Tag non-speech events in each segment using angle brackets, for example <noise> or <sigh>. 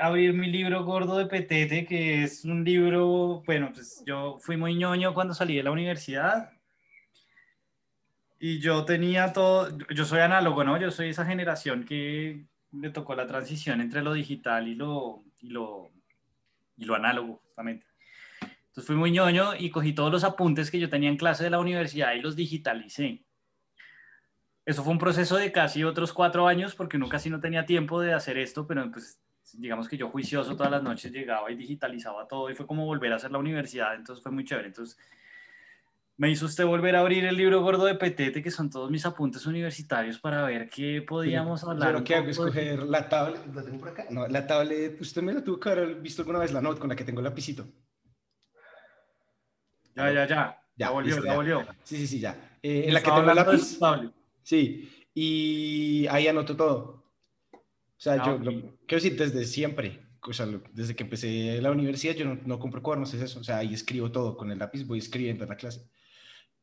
abrir mi libro gordo de Petete, que es un libro, bueno, pues yo fui muy ñoño cuando salí de la universidad. Y yo tenía todo, yo soy análogo, ¿no? Yo soy esa generación que le tocó la transición entre lo digital y lo, y lo, y lo análogo, justamente. Entonces fui muy ñoño y cogí todos los apuntes que yo tenía en clase de la universidad y los digitalicé. Eso fue un proceso de casi otros cuatro años porque uno casi no tenía tiempo de hacer esto, pero pues digamos que yo juicioso todas las noches llegaba y digitalizaba todo y fue como volver a hacer la universidad, entonces fue muy chévere. Entonces me hizo usted volver a abrir el libro gordo de Petete, que son todos mis apuntes universitarios para ver qué podíamos hablar. lo que hago es coger la tablet, la tengo por acá, no, la tablet, usted me la tuvo que haber visto alguna vez la note con la que tengo el lapicito. Ya, ya, ya. Ya volvió, ya. volvió. Sí, sí, sí, ya. Eh, en la que tengo el lápiz. Sí, y ahí anoto todo. O sea, yo quiero decir, desde siempre, o sea, desde que empecé la universidad, yo no, compro cuadernos, es eso. O sea, ahí escribo todo con el lápiz, voy escribiendo en la clase.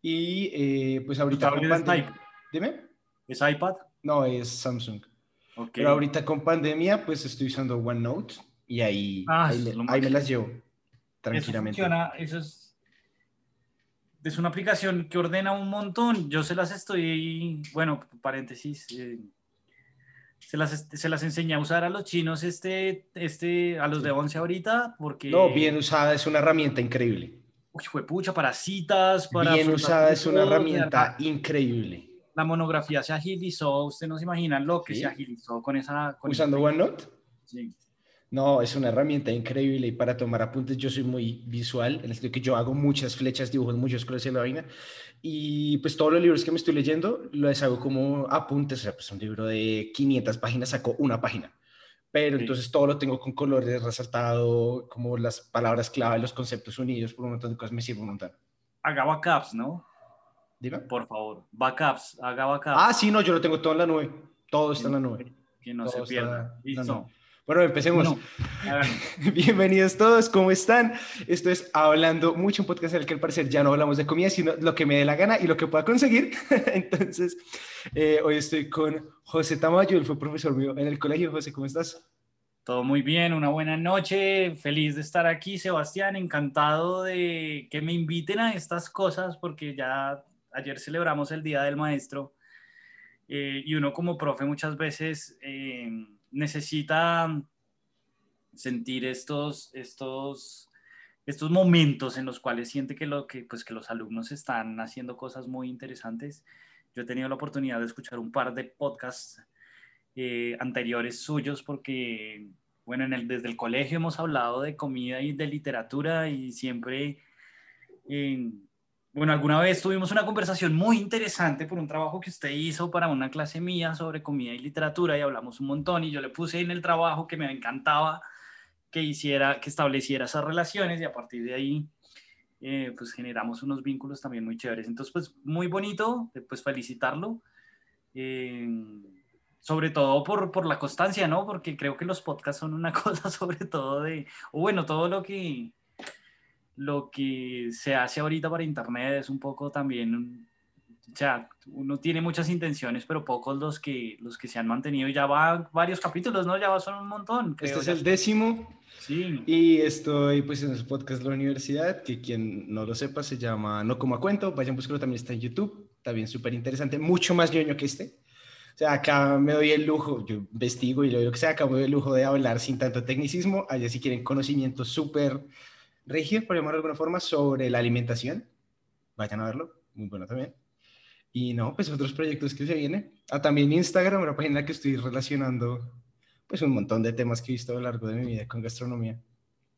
Y eh, pues ahorita con pandemia. Dime. ¿Es iPad? No, es Samsung. Okay. Pero ahorita con pandemia, pues estoy usando OneNote y ahí, ah, ahí, me, las llevo tranquilamente. Eso funciona, eso es, es una aplicación que ordena un montón. Yo se las estoy, bueno, paréntesis, eh, se las, se las enseñé a usar a los chinos, este, este, a los de 11 ahorita, porque... No, bien usada, es una herramienta increíble. Uy, fue pucha, para citas, para... Bien usada, es una herramienta increíble. La monografía se agilizó, usted no se imagina lo que se agilizó con esa... ¿Usando OneNote? Sí. No, es una herramienta increíble y para tomar apuntes yo soy muy visual, en el sentido que yo hago muchas flechas, dibujos, muchos colores en la vaina y pues todos los libros que me estoy leyendo los hago como apuntes, o sea, pues un libro de 500 páginas saco una página, pero entonces todo lo tengo con colores resaltado, como las palabras clave, los conceptos unidos, por un montón de cosas me sirve un montón. Haga backups, ¿no? Dime. Por favor, backups, haga backups. Ah, sí, no, yo lo tengo todo en la nube, todo está en la nube. Que no se pierda. Listo. Bueno, empecemos. <laughs> Bienvenidos todos, ¿cómo están? Esto es Hablando Mucho, un podcast en el que al parecer ya no hablamos de comida, sino lo que me dé la gana y lo que pueda conseguir. <laughs> Entonces, eh, hoy estoy con José Tamayo, él fue profesor mío en el colegio. José, ¿cómo estás? Todo muy bien, una buena noche, feliz de estar aquí, Sebastián, encantado de que me inviten a estas cosas porque ya ayer celebramos el Día del Maestro eh, y uno como profe muchas veces... Eh, necesita sentir estos, estos, estos momentos en los cuales siente que, lo, que, pues, que los alumnos están haciendo cosas muy interesantes. Yo he tenido la oportunidad de escuchar un par de podcasts eh, anteriores suyos porque, bueno, desde el colegio hemos hablado de comida y de literatura y siempre... Eh, bueno, alguna vez tuvimos una conversación muy interesante por un trabajo que usted hizo para una clase mía sobre comida y literatura y hablamos un montón y yo le puse en el trabajo que me encantaba que hiciera, que estableciera esas relaciones y a partir de ahí eh, pues generamos unos vínculos también muy chéveres. Entonces pues muy bonito, eh, pues felicitarlo. Eh, sobre todo por, por la constancia, ¿no? Porque creo que los podcasts son una <laughs> cosa sobre todo de, o bueno, todo lo que lo que se hace ahorita para Internet es un poco también, o sea, uno tiene muchas intenciones, pero pocos los que, los que se han mantenido. Ya va varios capítulos, ¿no? Ya va son un montón. este es el décimo. Sí. Y estoy pues en el podcast de la universidad, que quien no lo sepa se llama No Como a Cuento. Vayan a buscarlo, también está en YouTube. También súper interesante, mucho más ñoño que este. O sea, acá me doy el lujo, yo investigo y lo que sea, acá me doy el lujo de hablar sin tanto tecnicismo. Allá si quieren conocimiento súper rígido, por llamarlo de alguna forma, sobre la alimentación. Vayan a verlo, muy bueno también. Y no, pues otros proyectos que se vienen. Ah, también Instagram, una página que estoy relacionando pues un montón de temas que he visto a lo largo de mi vida con gastronomía.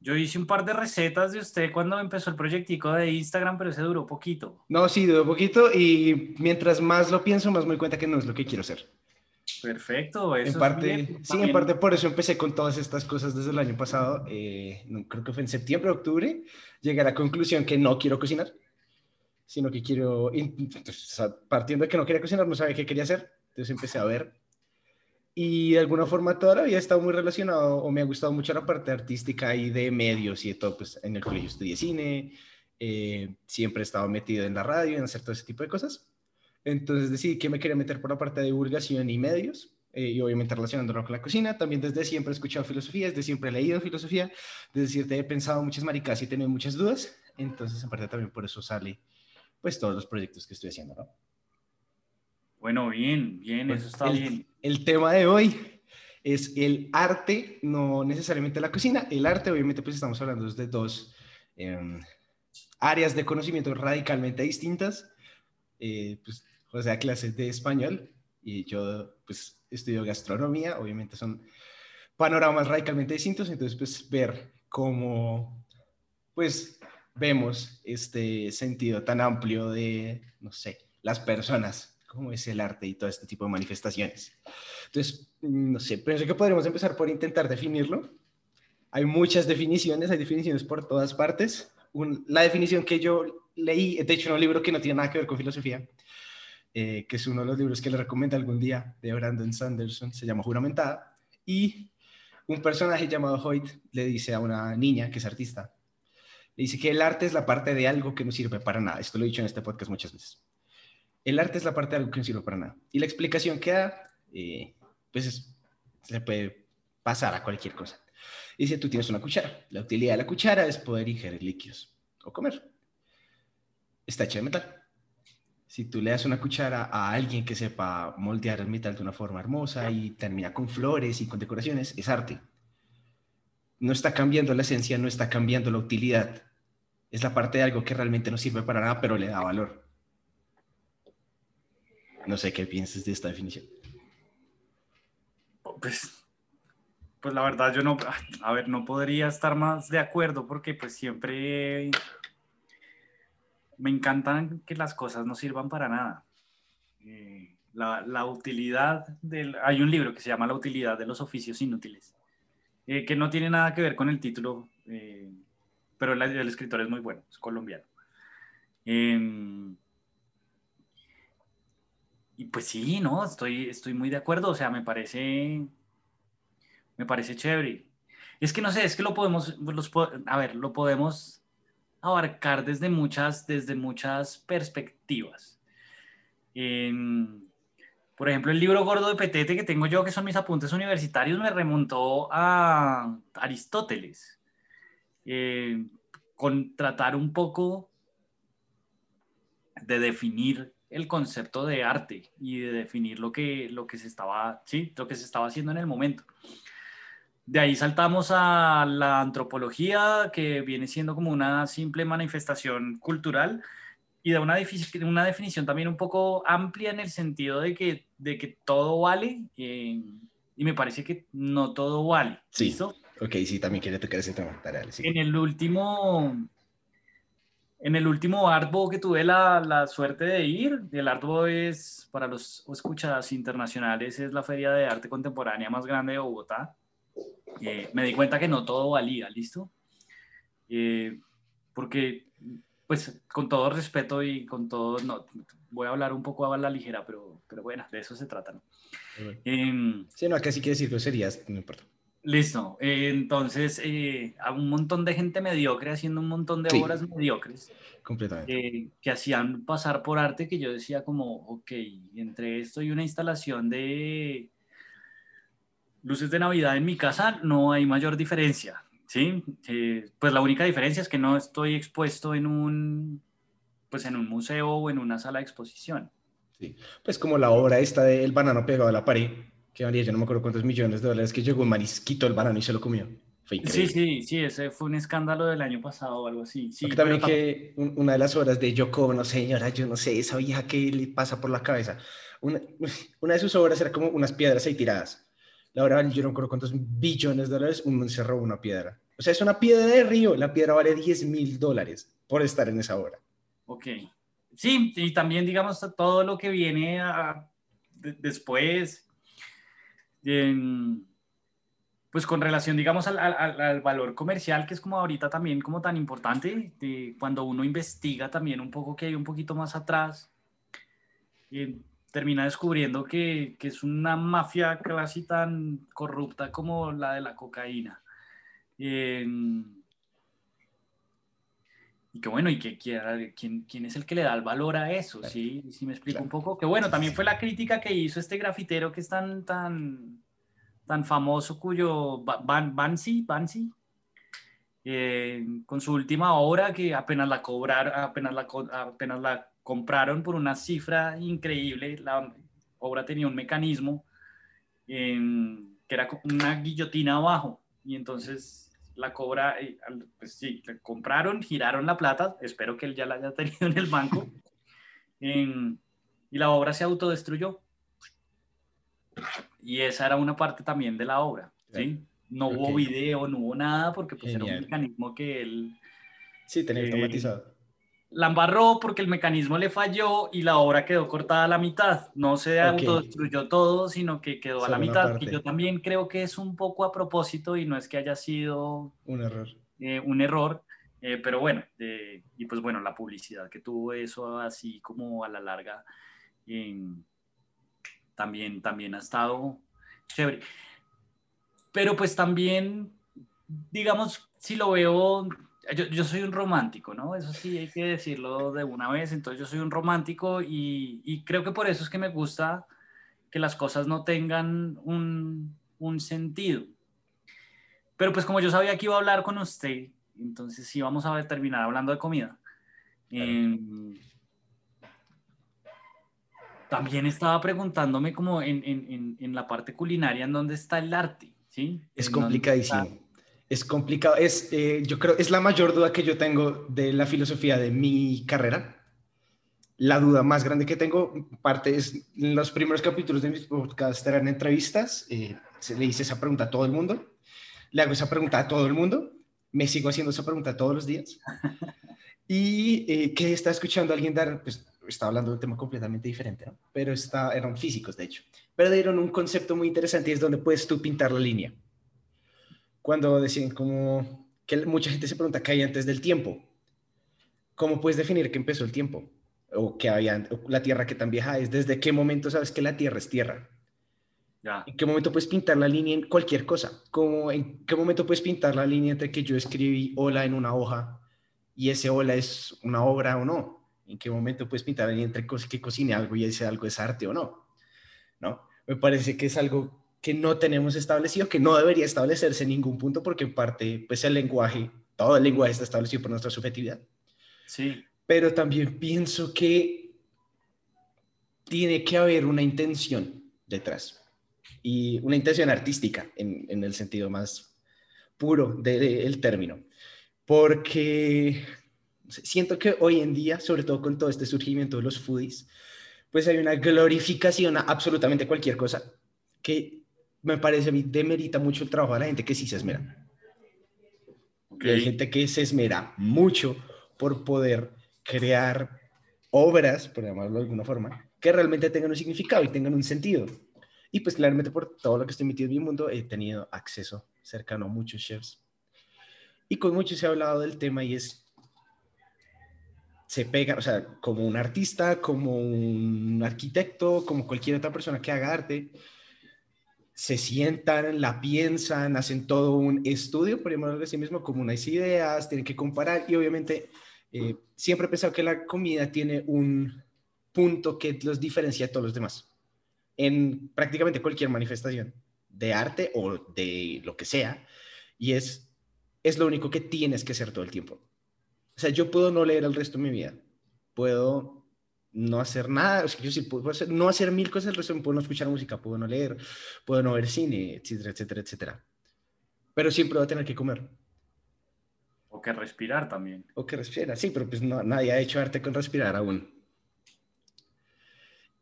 Yo hice un par de recetas de usted cuando empezó el proyectico de Instagram, pero ese duró poquito. No, sí, duró poquito y mientras más lo pienso, más me doy cuenta que no es lo que quiero hacer. Perfecto. Eso en parte, sí, en parte por eso empecé con todas estas cosas desde el año pasado. Eh, creo que fue en septiembre, octubre. Llegué a la conclusión que no quiero cocinar, sino que quiero, partiendo de que no quería cocinar, no sabía qué quería hacer. Entonces empecé a ver. Y de alguna forma todavía he estado muy relacionado o me ha gustado mucho la parte artística y de medios y de todo. Pues en el colegio estudié cine, eh, siempre he estado metido en la radio, en hacer todo ese tipo de cosas. Entonces decidí que me quería meter por la parte de divulgación y medios eh, y obviamente relacionándolo con la cocina. También desde siempre he escuchado filosofía, desde siempre he leído filosofía, desde siempre he pensado muchas maricas y he tenido muchas dudas. Entonces, en parte también por eso sale pues todos los proyectos que estoy haciendo, ¿no? Bueno, bien, bien, eso está bien. El tema de hoy es el arte, no necesariamente la cocina. El arte, obviamente, pues estamos hablando de dos em, áreas de conocimiento radicalmente distintas. Eh, pues, o sea, clases de español y yo, pues, estudio gastronomía, obviamente son panoramas radicalmente distintos, entonces pues ver cómo pues vemos este sentido tan amplio de, no sé, las personas, cómo es el arte y todo este tipo de manifestaciones. Entonces, no sé, pensé que podríamos empezar por intentar definirlo. Hay muchas definiciones, hay definiciones por todas partes. la definición que yo leí, de hecho, en un libro que no tiene nada que ver con filosofía, eh, que es uno de los libros que le recomiendo algún día de Brandon Sanderson, se llama Juramentada, y un personaje llamado Hoyt le dice a una niña que es artista, le dice que el arte es la parte de algo que no sirve para nada. Esto lo he dicho en este podcast muchas veces. El arte es la parte de algo que no sirve para nada. Y la explicación que da, eh, pues se puede pasar a cualquier cosa. Dice, tú tienes una cuchara. La utilidad de la cuchara es poder ingerir líquidos o comer. Está hecha de metal si tú le das una cuchara a alguien que sepa moldear el metal de una forma hermosa y termina con flores y con decoraciones, es arte. No está cambiando la esencia, no está cambiando la utilidad. Es la parte de algo que realmente no sirve para nada, pero le da valor. No sé qué piensas de esta definición. Pues, pues la verdad yo no, a ver, no podría estar más de acuerdo porque pues siempre me encantan que las cosas no sirvan para nada. Eh, la, utilidad del... Hay un libro que se llama La utilidad de los oficios inútiles, eh, que no tiene nada que ver con el título, eh, pero el, escritor es muy bueno, es colombiano. Em, y pues sí, no, estoy, estoy muy de acuerdo, o sea, me parece, me parece chévere. Es que no sé, es que lo podemos, a ver, lo podemos abarcar desde muchas, desde muchas perspectivas. por ejemplo, el libro gordo de Petete que tengo yo, que son mis apuntes universitarios, me remontó a Aristóteles, eh, con tratar un poco de definir el concepto de arte y de definir lo que, lo que, se, estaba, ¿sí? lo que se estaba haciendo en el momento. De ahí saltamos a la antropología, que viene siendo como una simple manifestación cultural y de una, una definición también un poco amplia en el sentido de que, de que todo vale eh, y me parece que no todo vale. Sí. ¿Listo? Ok, sí, también quiere tocar ese tema. En el último... En el último Artbo que tuve la, la, suerte de ir, el Artbo es, para los escuchadas internacionales, es la feria de arte contemporánea más grande de Bogotá. Eh, me di cuenta que no todo valía, ¿listo? Eh, porque, pues, con todo respeto y con todo, no, voy a hablar un poco a la ligera, pero, pero bueno, de eso se trata, ¿no? Em, sí, no, acá sí quiere decir groserías, no importa. Listo, eh, entonces, a un montón de gente mediocre haciendo un montón de obras mediocres. Completamente. que hacían pasar por arte que yo decía como, ok, entre esto y una instalación de luces de Navidad en mi casa no hay mayor diferencia, ¿sí? Eh, pues la única diferencia es que no estoy expuesto en un, pues en un museo o en una sala de exposición. Sí, pues como la obra esta del banano pegado a la pared, que valía yo no me acuerdo cuántos millones de dólares, que llegó un marisquito el banano y se lo comió. Sí, sí, sí, ese fue un escándalo del año pasado o algo así. Sí, también que una de las obras de Yoko, no señora, yo no sé, esa vieja que le pasa por la cabeza. Una, <laughs> una de sus obras era como unas piedras ahí tiradas la verdad yo no recuerdo cuántos billones de dólares, un se robó una piedra. O sea, es una piedra de río, la piedra vale 10 mil dólares por estar en esa obra. Ok. Sí, y también, digamos, todo lo que viene después, pues con relación, digamos, al, valor comercial, que es como ahorita también como tan importante, de cuando uno investiga también un poco que hay un poquito más atrás, termina descubriendo que, que, es una mafia casi tan corrupta como la de la cocaína. Y que bueno, y que quién, quién es el que le da el valor a eso, ¿sí? ¿Sí me explico un poco? Que bueno, también fue la crítica que hizo este grafitero que es tan, tan, tan famoso, cuyo Ban, Bansi, Bansi, eh, con su última obra que apenas la cobraron, apenas la, apenas la compraron por una cifra increíble, la obra tenía un mecanismo que era una guillotina abajo y entonces la cobra, eh, pues sí, la compraron, giraron la plata, espero que él ya la haya tenido en el banco, y la obra se autodestruyó. Y esa era una parte también de la obra, ¿sí? No hubo video, no hubo nada, porque pues era un mecanismo que él... Sí, tenía automatizado la embarró porque el mecanismo le falló y la obra quedó cortada a la mitad. No se autodestruyó todo, sino que quedó a la mitad. Y yo también creo que es un poco a propósito y no es que haya sido un error. Eh, un error, eh, pero bueno, y pues bueno, la publicidad que tuvo eso así como a la larga también, también ha estado chévere. Pero pues también, digamos, si lo veo yo, soy un romántico, ¿no? Eso sí hay que decirlo de una vez. Entonces yo soy un romántico y, creo que por eso es que me gusta que las cosas no tengan un, sentido. Pero pues como yo sabía que iba a hablar con usted, entonces sí vamos a terminar hablando de comida. Em, también estaba preguntándome como en, la parte culinaria, ¿en dónde está el arte? ¿Sí? Es complicadísimo. Es complicado, es, eh, yo creo, es la mayor duda que yo tengo de la filosofía de mi carrera. La duda más grande que tengo, parte es, en los primeros capítulos de mis podcast eran entrevistas, eh, se le hice esa pregunta a todo el mundo, le hago esa pregunta a todo el mundo, me sigo haciendo esa pregunta todos los días. <laughs> Y eh, que está escuchando alguien dar, pues está hablando de un tema completamente diferente, pero está, eran físicos, de hecho. Pero dieron un concepto muy interesante y es donde puedes tú pintar la línea cuando decían como que mucha gente se pregunta qué hay antes del tiempo. ¿Cómo puedes definir que empezó el tiempo? O que había la Tierra que tan vieja es. ¿Desde qué momento sabes que la Tierra es Tierra? ¿En qué momento puedes pintar la línea en cualquier cosa? Como ¿En qué momento puedes pintar la línea entre que yo escribí hola en una hoja y ese hola es una obra o no? ¿En qué momento puedes pintar la línea entre que cocine algo y ese algo es arte o no? ¿No? Me parece que es algo que no tenemos establecido, que no debería establecerse en ningún punto porque en parte, pues el lenguaje, todo el lenguaje está establecido por nuestra subjetividad. Sí. Pero también pienso que tiene que haber una intención detrás y una intención artística en, el sentido más puro del término. Porque siento que hoy en día, sobre todo con todo este surgimiento de los foodies, pues hay una glorificación a absolutamente cualquier cosa que me parece a mí demerita mucho el trabajo de la gente que sí se esmera. Hay gente que se esmera mucho por poder crear obras, por llamarlo de alguna forma, que realmente tengan un significado y tengan un sentido. Y pues claramente por todo lo que estoy metido en mi mundo he tenido acceso cercano a muchos chefs. Y con muchos se ha hablado del tema y es, se pega, o sea, como un artista, como un arquitecto, como cualquier otra persona que haga arte, se sientan, la piensan, hacen todo un estudio, por llamarlo así mismo, como unas ideas, tienen que comparar y obviamente eh, siempre he pensado que la comida tiene un punto que los diferencia de todos los demás en prácticamente cualquier manifestación de arte o de lo que sea y es, es lo único que tienes que hacer todo el tiempo. O sea, yo puedo no leer el resto de mi vida, puedo no hacer nada, o sea, yo sí puedo hacer, no hacer mil cosas, el resto puedo no escuchar música, puedo no leer, puedo no ver cine, etcétera, etcétera, etcétera. Pero siempre voy a tener que comer. O que respirar también. O que respirar, sí, pero pues no, nadie ha hecho arte con respirar aún.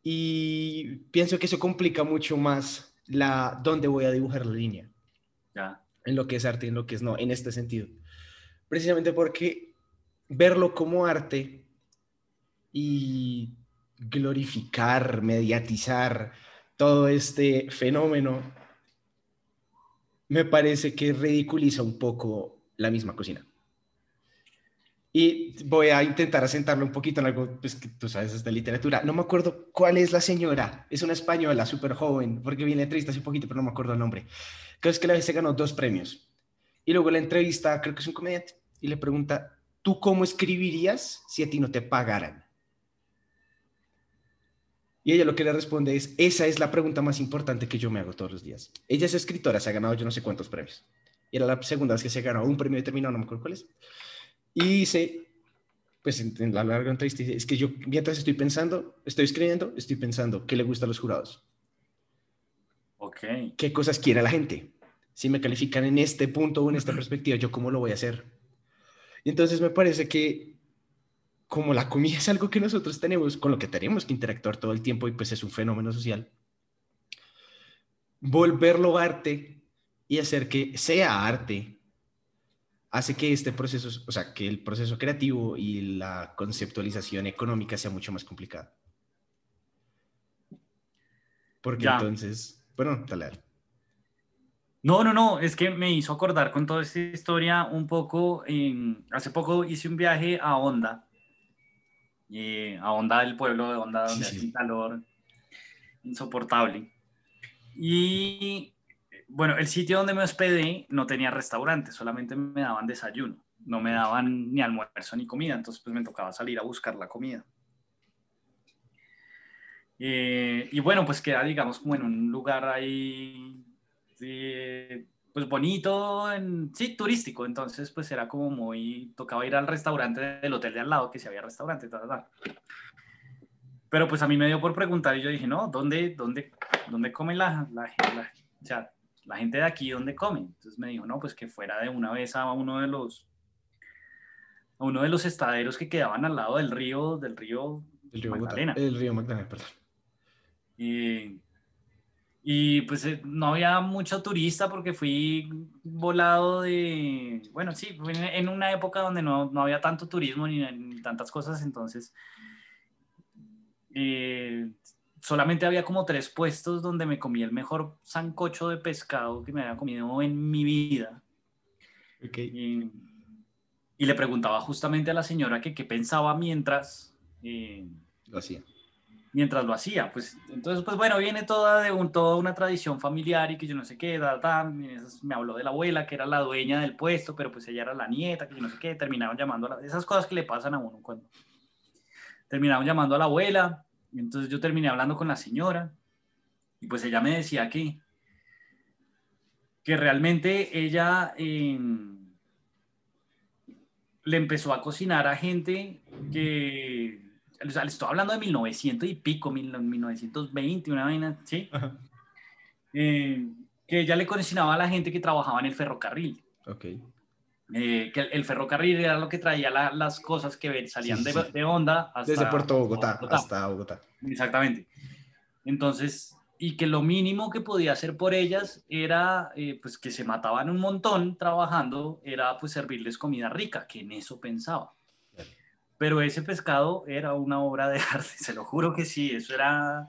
Y pienso que eso complica mucho más la dónde voy a dibujar la línea. Ya. En lo que es arte y en lo que es no, en este sentido. Precisamente porque verlo como arte y glorificar, mediatizar todo este fenómeno, me parece que ridiculiza un poco la misma cocina. Y voy a intentar asentarlo un poquito en algo pues, que tú sabes, es de literatura. No me acuerdo cuál es la señora. Es una española súper joven, porque vi la entrevista hace poquito, pero no me acuerdo el nombre. Creo que la vez se ganó dos premios. Y luego la entrevista, creo que es un comediante, y le pregunta, ¿tú cómo escribirías si a ti no te pagaran? Y ella lo que le responde es, esa es la pregunta más importante que yo me hago todos los días. Ella es escritora, se ha ganado yo no sé cuántos premios. Y era la segunda vez que se ganó un premio determinado, no me acuerdo cuál es. Y dice, pues en, la larga entrevista, es que yo mientras estoy pensando, estoy escribiendo, estoy pensando qué le gusta a los jurados. Ok. ¿Qué cosas quiere la gente? Si me califican en este punto o en esta perspectiva, ¿yo cómo lo voy a hacer? Y entonces me parece que como la comida es algo que nosotros tenemos, con lo que tenemos que interactuar todo el tiempo y pues es un fenómeno social, volverlo arte y hacer que sea arte hace que este proceso, o sea, que el proceso creativo y la conceptualización económica sea mucho más complicado. Porque entonces, bueno, dale. No, no, no, es que me hizo acordar con toda esta historia un poco, hace poco hice un viaje a Honda y a Honda del pueblo de Honda, donde hace un calor insoportable. Y bueno, el sitio donde me hospedé no tenía restaurante, solamente me daban desayuno, no me daban ni almuerzo ni comida, entonces pues me tocaba salir a buscar la comida. Eh, y bueno, pues queda, digamos, como en un lugar ahí, pues bonito, en, sí, turístico. Entonces, pues era como muy, tocaba ir al restaurante del hotel de al lado, que si había restaurante, tal, tal. Pero pues a mí me dio por preguntar y yo dije, no, ¿dónde, dónde, dónde come la, la, la, o sea, la gente de aquí, ¿dónde come? Entonces me dijo, no, pues que fuera de una vez a uno de los, a uno de los estaderos que quedaban al lado del río, del río, el río Magdalena. El río Magdalena, perdón. Y, y pues eh, no había mucho turista porque fui volado de, bueno, sí, en una época donde no, no había tanto turismo ni, ni tantas cosas, entonces eh, solamente había como tres puestos donde me comí el mejor sancocho de pescado que me había comido en mi vida. Okay. Y, le preguntaba justamente a la señora que qué pensaba mientras... Eh, lo hacía mientras lo hacía. Pues entonces, pues bueno, viene toda de un, toda una tradición familiar y que yo no sé qué, me habló de la abuela que era la dueña del puesto, pero pues ella era la nieta, que yo no sé qué, terminaron llamando a esas cosas que le pasan a uno cuando terminaron llamando a la abuela, entonces yo terminé hablando con la señora y pues ella me decía que que realmente ella em, le empezó a cocinar a gente que o sea, le estoy hablando de 1900 y pico, 1920, una vaina, ¿sí? Eh, que ya le cocinaba a la gente que trabajaba en el ferrocarril. Ok. Eh, que el, ferrocarril era lo que traía las cosas que salían de, de, Honda hasta... Desde Puerto Bogotá, hasta Bogotá. Exactamente. Entonces, y que lo mínimo que podía hacer por ellas era, eh, pues que se mataban un montón trabajando, era pues servirles comida rica, que en eso pensaba. Pero ese pescado era una obra de <laughs> arte, se lo juro que sí, eso era...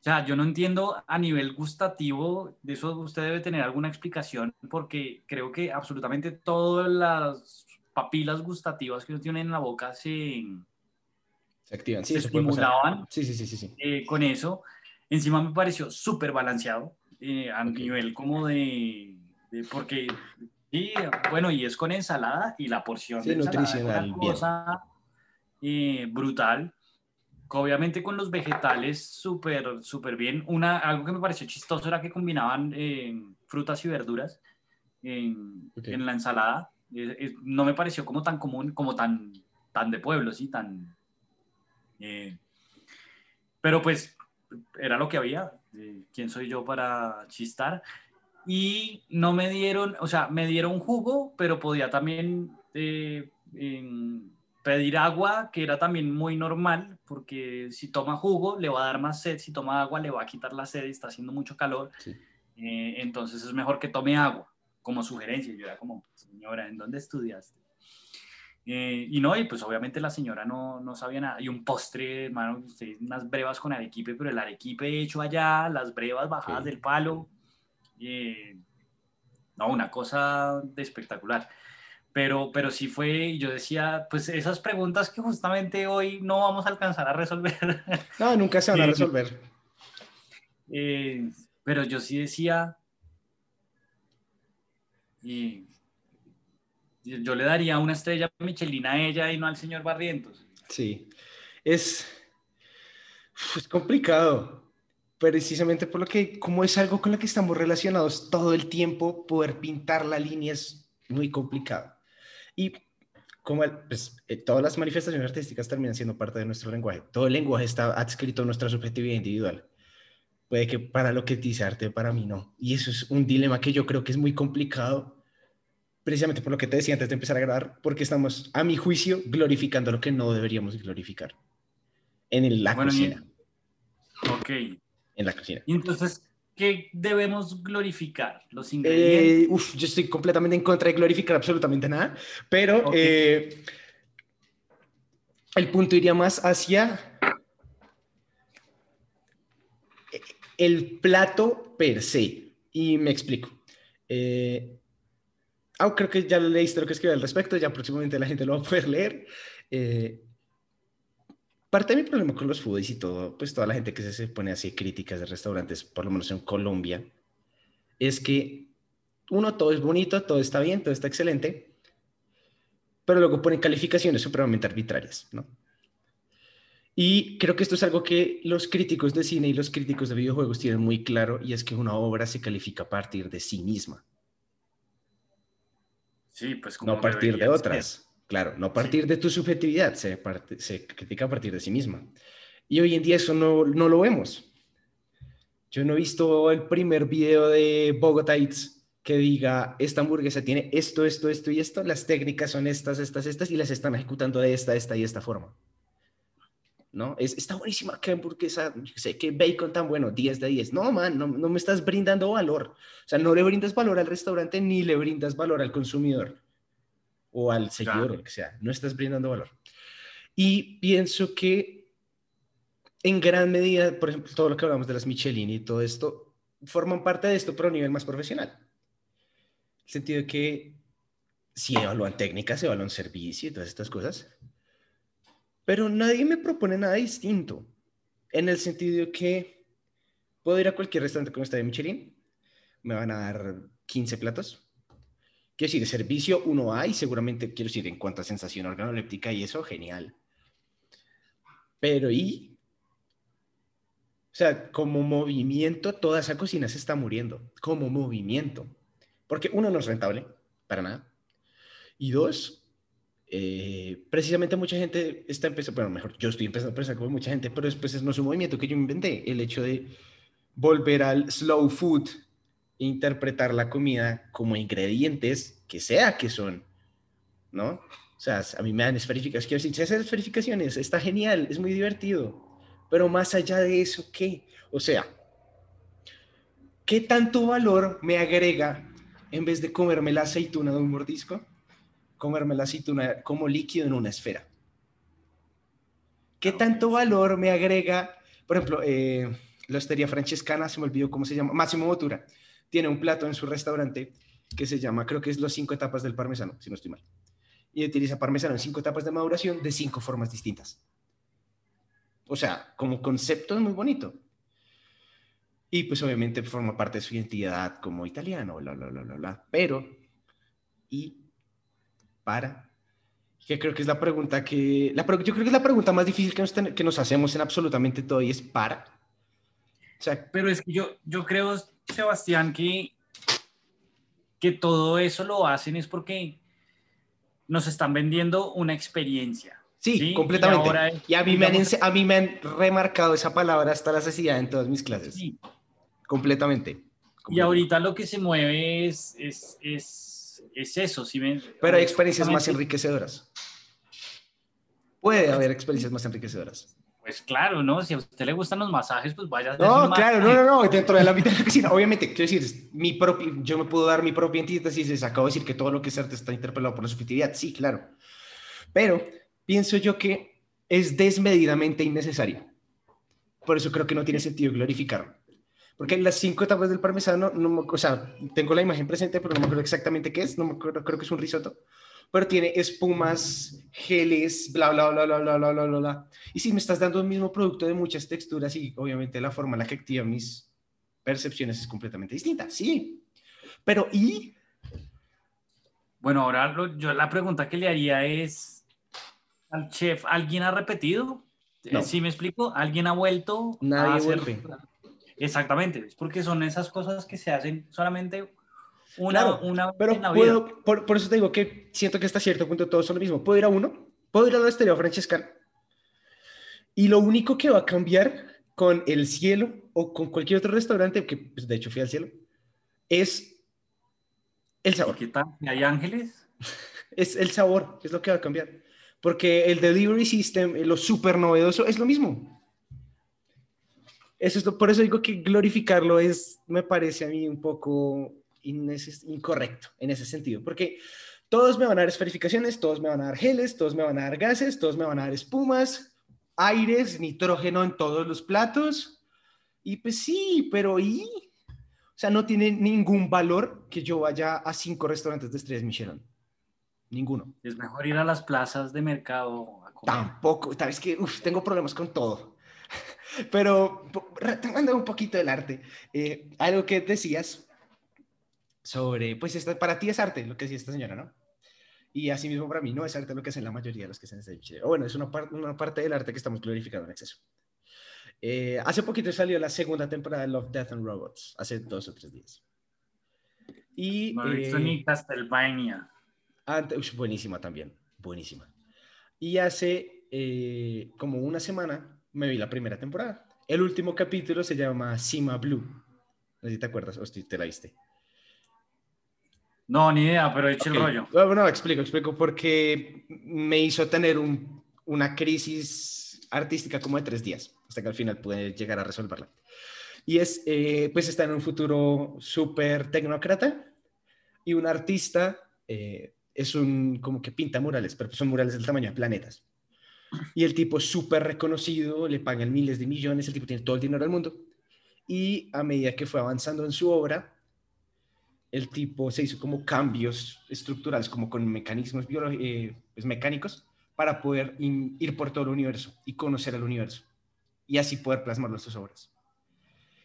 O sea, yo no entiendo a nivel gustativo, de eso usted debe tener alguna explicación, porque creo que absolutamente todas las papilas gustativas que uno tiene en la boca se, se activan, sí, se estimulaban sí, sí, sí, sí, eh, con eso. Encima me pareció súper balanceado eh, a nivel como de, de, porque y bueno, y es con ensalada y la porción de nutricional, es una cosa eh, brutal. Obviamente con los vegetales súper, súper bien. Una, algo que me pareció chistoso era que combinaban eh, frutas y verduras en, en la ensalada. no me pareció como tan común, como tan, tan de pueblo, sí, tan... Eh, pero pues era lo que había. ¿Quién soy yo para chistar? Y no me dieron, o sea, me dieron jugo, pero podía también eh, pedir agua, que era también muy normal, porque si toma jugo le va a dar más sed, si toma agua le va a quitar la sed y está haciendo mucho calor, eh, entonces es mejor que tome agua, como sugerencia. Yo era como, señora, ¿en dónde estudiaste? Eh, y no, y pues obviamente la señora no, no sabía nada. Y un postre, hermano, unas brevas con arequipe, pero el arequipe hecho allá, las brevas bajadas del palo, no, una cosa de espectacular. Pero, pero sí fue, yo decía, pues esas preguntas que justamente hoy no vamos a alcanzar a resolver. <laughs> No, nunca se van a resolver. Eh, pero yo sí decía, y yo le daría una estrella Michelin a ella y no al señor Barrientos. Sí, es, es complicado, precisamente por lo que, como es algo con lo que estamos relacionados todo el tiempo, poder pintar la línea es muy complicado. Y como pues, eh, todas las manifestaciones artísticas terminan siendo parte de nuestro lenguaje, todo el lenguaje está adscrito a nuestra subjetividad individual. Puede que para lo que dice arte, para mí no. Y eso es un dilema que yo creo que es muy complicado precisamente por lo que te decía antes de empezar a grabar, porque estamos, a mi juicio, glorificando lo que no deberíamos glorificar en la cocina. ok. En la cocina. Y entonces, ¿qué debemos glorificar? Los ingredientes. Eh, uf, yo estoy completamente en contra de glorificar absolutamente nada, pero eh, el punto iría más hacia el plato per se. Y me explico. Eh, Ah, creo que ya leíste lo que escribí al respecto, ya próximamente la gente lo va a poder leer. Eh, parte de mi problema con los foodies y todo, pues toda la gente que se pone así críticas de restaurantes, por lo menos en Colombia, es que uno, todo es bonito, todo está bien, todo está excelente, pero luego ponen calificaciones supremamente arbitrarias, ¿no? Y creo que esto es algo que los críticos de cine y los críticos de videojuegos tienen muy claro, y es que una obra se califica a partir de sí misma. Sí, pues no a partir de otras. Claro, no a partir de tu subjetividad, se, se, critica a partir de sí misma. Y hoy en día eso no, no lo vemos. Yo no he visto el primer video de Bogotá Eats que diga, esta hamburguesa tiene esto, esto, esto y esto, las técnicas son estas, estas, estas, y las están ejecutando de esta, esta y esta forma. ¿No? Es, está buenísima, qué hamburguesa, sé, qué bacon tan bueno, 10 de 10. No, man, no, no me estás brindando valor. O sea, no le brindas valor al restaurante ni le brindas valor al consumidor o al seguidor, o lo que sea. No estás brindando valor. Y pienso que en gran medida, por ejemplo, todo lo que hablamos de las Michelin y todo esto, forman parte de esto, pero a nivel más profesional. El sentido de que sí evalúan técnicas, evalúan servicio y todas estas cosas, pero nadie me propone nada distinto. En el sentido de que puedo ir a cualquier restaurante con esta de Michelin, me van a dar 15 platos, Quiero decir, de servicio uno hay, seguramente quiero decir, en cuanto a sensación organoléptica y eso, genial. Pero ¿y? O sea, como movimiento, toda esa cocina se está muriendo, como movimiento. Porque uno no es rentable, para nada. Y dos, eh, precisamente mucha gente está empezando, bueno, mejor yo estoy empezando a pensar como mucha gente, pero después no es un movimiento que yo inventé, el hecho de volver al slow food, interpretar la comida como ingredientes que sea que son, ¿no? O sea, a mí me dan esferificaciones, quiero decir, hacer esferificaciones está genial, es muy divertido, pero más allá de eso, ¿qué? O sea, ¿qué tanto valor me agrega en vez de comerme la aceituna de un mordisco, comerme la aceituna como líquido en una esfera? ¿Qué ah, tanto valor me agrega, por ejemplo, eh, la hostería francescana, se me olvidó cómo se llama, Máximo Motura, tiene un plato en su restaurante que se llama, creo que es los cinco etapas del parmesano, si no estoy mal. Y utiliza parmesano en cinco etapas de maduración de cinco formas distintas. O sea, como concepto es muy bonito. Y pues obviamente forma parte de su identidad como italiano, bla, bla, bla, bla, bla. Pero, ¿y para? Que creo que es la pregunta que, la, yo creo que es la pregunta más difícil que nos, que nos hacemos en absolutamente todo y es para. Pero es que yo, yo creo, Sebastián, que, que todo eso lo hacen es porque nos están vendiendo una experiencia. Sí, completamente. Y, a, mí me han, a mí me han remarcado esa palabra hasta la necesidad en todas mis clases. Sí. Completamente, Y ahorita lo que se mueve es, es, es, es eso. ¿sí Pero hay experiencias más enriquecedoras. Puede haber experiencias más enriquecedoras. Pues claro, ¿no? Si a usted le gustan los masajes, pues vaya No, claro, no, no, no, dentro de la de la cocina. Obviamente, quiero decir, mi propio, yo me puedo dar mi propia antítesis, acabo de decir que todo lo que es arte está interpelado por la subjetividad, sí, claro. Pero pienso yo que es desmedidamente innecesario. Por eso creo que no tiene sentido glorificarlo. Porque en las cinco etapas del parmesano, no, o sea, tengo la imagen presente, pero no me acuerdo exactamente qué es, no me acuerdo, creo que es un risotto pero tiene espumas, geles, bla, bla, bla, bla, bla, bla, bla, bla, Y si me estás dando el mismo producto de muchas texturas y obviamente la forma en la que activa mis percepciones es completamente distinta, sí. Pero ¿y? Bueno, ahora yo la pregunta que le haría es al chef, ¿alguien ha repetido? No. ¿Sí me explico? ¿Alguien ha vuelto? a Nadie hacer- vuelve. Exactamente, es porque son esas cosas que se hacen solamente una, Claro, una Pero en la vida. puedo, por, por eso te digo que siento que hasta cierto punto todos son lo mismo. Puedo ir a uno, puedo ir a la Estereo Francescana y lo único que va a cambiar con el cielo o con cualquier otro restaurante, que pues, de hecho fui al cielo, es el ¿Y sabor. ¿Qué tal? ¿Hay ángeles? <laughs> Es el sabor, es lo que va a cambiar. Porque el delivery system, eh, lo súper novedoso, es lo mismo. Eso es lo- por eso digo que glorificarlo es, me parece a mí un poco incorrecto en ese sentido. Porque todos me van a dar esferificaciones, todos me van a dar geles, todos me van a dar gases, todos me van a dar espumas, aires, nitrógeno en todos los platos. Y pues sí, pero ¿y? O sea, no tiene ningún valor que yo vaya a cinco restaurantes de estrellas Michelin. Ninguno. Es mejor ir a las plazas de mercado a comer. Tampoco. Sabes que uf, tengo problemas con todo. <laughs> Pero retomando un poquito del arte, eh, algo que decías sobre, pues esta, para ti es arte, lo que decía esta señora, ¿no? Y así mismo para mí no es arte lo que hacen la mayoría de los que hacen este Chile. O bueno, es una, par- una parte del arte que estamos glorificando en exceso. Eh, hace poquito salió la segunda temporada de Love, Death and Robots, hace dos o tres días. Y eh, ni Castlevania. Buenísima también, buenísima. Y hace eh, como una semana me vi la primera temporada. El último capítulo se llama Sima Blue. No sé si te acuerdas, o si te la viste. No, ni idea, pero eche el Ok. rollo. Bueno, no, explico, explico, porque me hizo tener un- una crisis artística como de tres días, hasta que al final pude llegar a resolverla. Y es, eh, pues está en un futuro súper tecnócrata y un artista eh, es un, como que pinta murales, pero son murales del tamaño de planetas. Y el tipo es súper reconocido, le pagan miles de millones, el tipo tiene todo el dinero del mundo. Y a medida que fue avanzando en su obra, el tipo se hizo como cambios estructurales, como con mecanismos eh, pues, mecánicos, para poder ir por todo el universo y conocer el universo. Y así poder plasmarlo en sus obras.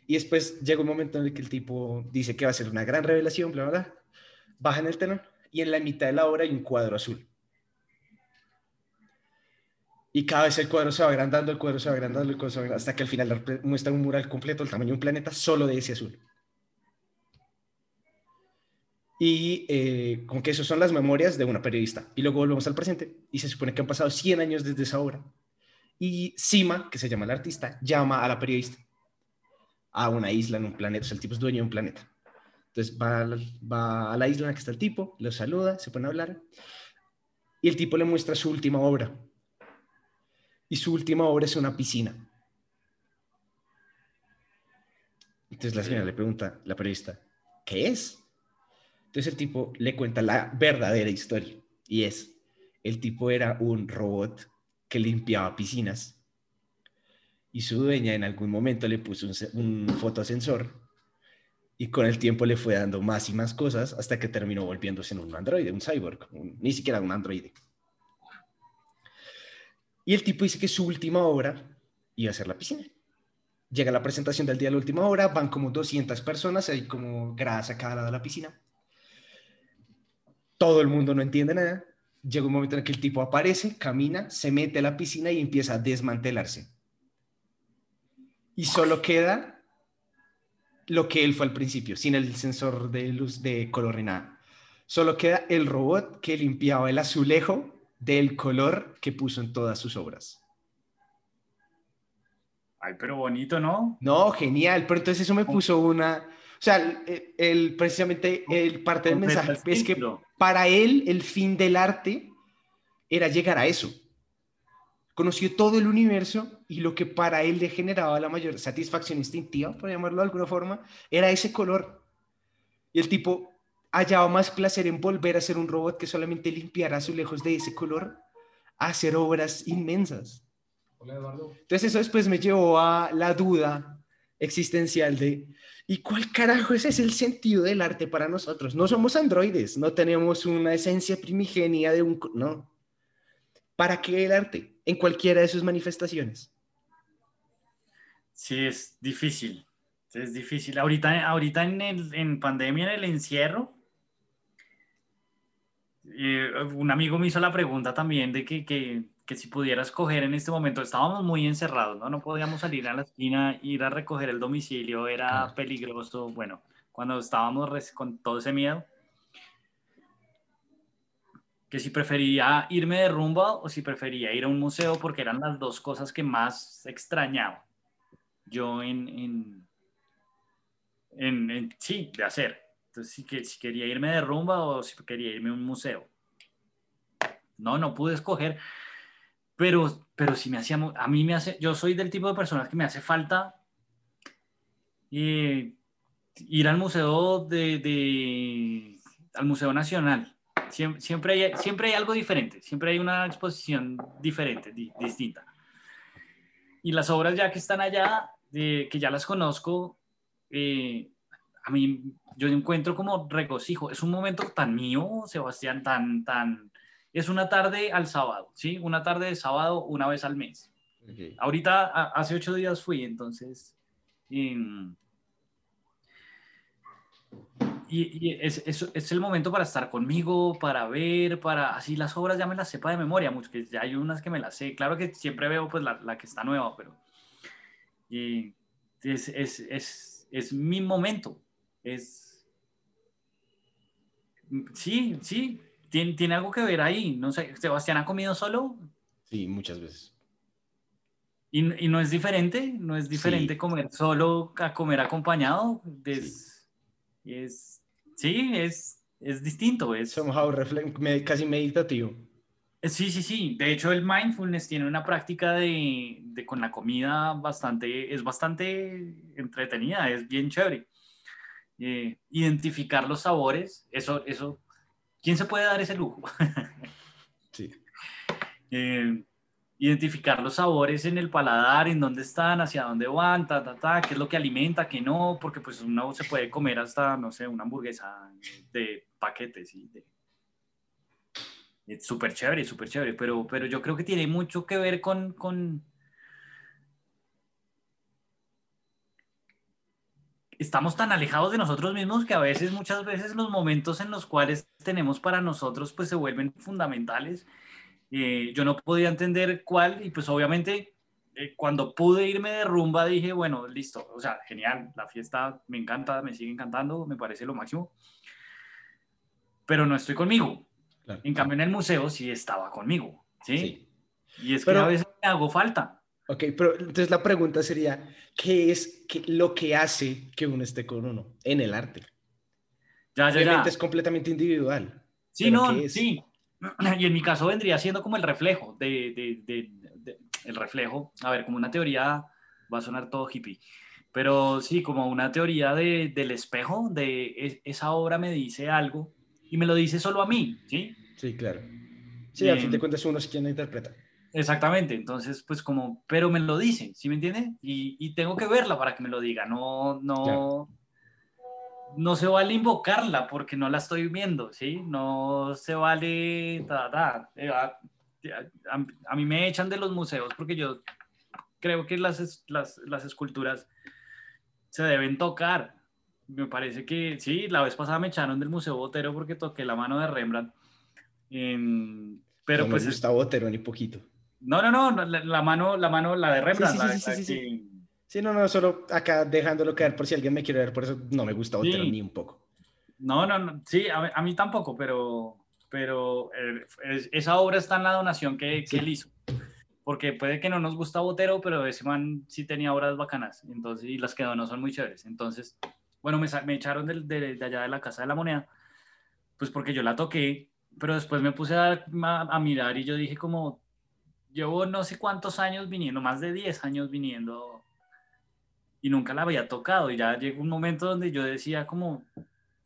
Y después llega un momento en el que el tipo dice que va a ser una gran revelación, bla, bla, bla. Baja en el telón y en la mitad de la obra hay un cuadro azul. Y cada vez el cuadro se va agrandando, el cuadro se va agrandando, el cuadro se va agrandando, hasta que al final muestra un mural completo del tamaño de un planeta solo de ese azul. Y eh, como que esas son las memorias de una periodista. Y luego volvemos al presente y se supone que han pasado 100 años desde esa obra. Y Sima, que se llama el artista, llama a la periodista a una isla en un planeta. O sea, el tipo es dueño de un planeta. Entonces va a, la, va a la isla en la que está el tipo, lo saluda, se pone a hablar. Y el tipo le muestra su última obra. Y su última obra es una piscina. Entonces la señora le pregunta, la periodista, ¿qué es? Entonces el tipo le cuenta la verdadera historia. Y es, el tipo era un robot que limpiaba piscinas. Y su dueña en algún momento le puso un, un fotosensor. Y con el tiempo le fue dando más y más cosas hasta que terminó volviéndose en un androide, un cyborg, un- ni siquiera un androide. Y el tipo dice que su última obra iba a ser la piscina. Llega la presentación del día de la última hora, van como 200 personas, hay como gradas a cada lado de la piscina. Todo el mundo no entiende nada. Llega un momento en el que el tipo aparece, camina, se mete a la piscina y empieza a desmantelarse. Y solo queda lo que él fue al principio, sin el sensor de luz de color ni nada. Solo queda el robot que limpiaba el azulejo del color que puso en todas sus obras. Ay, pero bonito, ¿no? No, genial, pero entonces eso me puso una, o sea, el, el- precisamente el parte del mensaje es que. Para él el fin del arte era llegar a eso. Conoció todo el universo y lo que para él le generaba la mayor satisfacción instintiva, por llamarlo de alguna forma, era ese color. Y el tipo hallaba más placer en volver a ser un robot que solamente limpiara azulejos de ese color, a hacer obras inmensas. Hola Eduardo. Entonces eso después me llevó a la duda existencial de, ¿y cuál carajo ese es el sentido del arte para nosotros? No somos androides, no tenemos una esencia primigenia de un... No. ¿Para qué el arte? En cualquiera de sus manifestaciones. Sí, es difícil. Es difícil. Ahorita, ahorita en, el, en pandemia, en el encierro, eh, un amigo me hizo la pregunta también de que, que, que, si pudiera escoger en este momento, estábamos muy encerrados, ¿no? No podíamos salir a la esquina, ir a recoger el domicilio, era peligroso, bueno, cuando estábamos con todo ese miedo, que si prefería irme de rumba o si prefería ir a un museo, porque eran las dos cosas que más extrañaba yo en, en, en, sí, de hacer. Entonces, si, que, si quería irme de rumba o si quería irme a un museo. No, no pude escoger, pero, pero si me hacía, a mí me hace, yo soy del tipo de personas que me hace falta eh, ir al museo de, de, al Museo Nacional. Siempre, hay, siempre hay algo diferente, siempre hay una exposición diferente, distinta. Y las obras ya que están allá, que ya las conozco, eh, a mí yo encuentro como regocijo. Es un momento tan mío, Sebastián, tan, tan... Es una tarde al sábado, ¿sí? Una tarde de sábado una vez al mes. Ahorita, hace ocho días fui, entonces... Em, y, es, es, es, el momento para estar conmigo, para ver, para así las obras ya me las sepa de memoria, que ya hay unas que me las sé. Claro que siempre veo pues la, la que está nueva, pero y es, es, es, es mi momento. Es sí, sí, tiene, tiene algo que ver ahí. No sé, Sebastián ha comido solo. Sí, muchas veces. Y, y, no es diferente, no es diferente comer solo a comer acompañado. Es, sí. es, sí, es, es distinto. Es somehow casi meditativo. Eh, sí, sí, sí. De hecho, el mindfulness tiene una práctica de, de, con la comida bastante, es bastante entretenida, es bien chévere. Eh, identificar los sabores, eso, eso, ¿quién se puede dar ese lujo? <laughs> sí. Eh, identificar los sabores en el paladar, en dónde están, hacia dónde van, ta, ta, ta, qué es lo que alimenta, qué no, porque pues uno se puede comer hasta, no sé, una hamburguesa de paquetes y de es súper chévere, súper chévere, pero, pero yo creo que tiene mucho que ver con, con... Estamos tan alejados de nosotros mismos que a veces, muchas veces, los momentos en los cuales tenemos para nosotros, pues se vuelven fundamentales. Eh, yo no podía entender cuál, y pues obviamente eh, cuando pude irme de rumba dije, bueno, listo, o sea, genial, la fiesta me encanta, me sigue encantando, me parece lo máximo, pero no estoy conmigo. En cambio, en el museo sí estaba conmigo, ¿sí? Y es que a veces me hago falta. Ok, pero entonces la pregunta sería, ¿qué es lo que hace que uno esté con uno en el arte? Ya, ya, Obviamente es completamente individual. Sí, no, sí. <clears throat> Y en mi caso vendría siendo como el reflejo de, de, de, el reflejo, a ver, como una teoría, va a sonar todo hippie, pero sí, como una teoría del espejo, de esa obra me dice algo y me lo dice solo a mí, ¿sí? Sí, claro. Sí, al fin de cuentas uno es quien lo interpreta. Exactamente, entonces pues como, pero me lo dice, ¿sí me entiende? Y, y tengo que verla para que me lo diga, no, no, no se vale invocarla porque no la estoy viendo, ¿sí? No se vale, eh, a, a, mí me echan de los museos porque yo creo que las, las, las esculturas se deben tocar, me parece que sí, la vez pasada me echaron del Museo Botero porque toqué la mano de Rembrandt. pero no pues. Me gusta Botero ni poquito. No, no, no, la, mano, la mano, la de Rembrandt. Sí, sí, sí, sí, sí, no, no, solo acá dejándolo caer por si alguien me quiere ver, por eso no me gusta Botero ni un poco. No, no, no sí, a, mí tampoco, pero, pero eh, esa obra está en la donación que, que él hizo porque puede que no nos gusta Botero, pero ese man sí tenía obras bacanas, entonces, y las que donó son muy chéveres. Entonces, bueno, me, me echaron de, de, allá de la Casa de la Moneda, pues porque yo la toqué, pero después me puse a, a, mirar y yo dije como, llevo no sé cuántos años viniendo, más de 10 años viniendo y nunca la había tocado y ya llegó un momento donde yo decía como,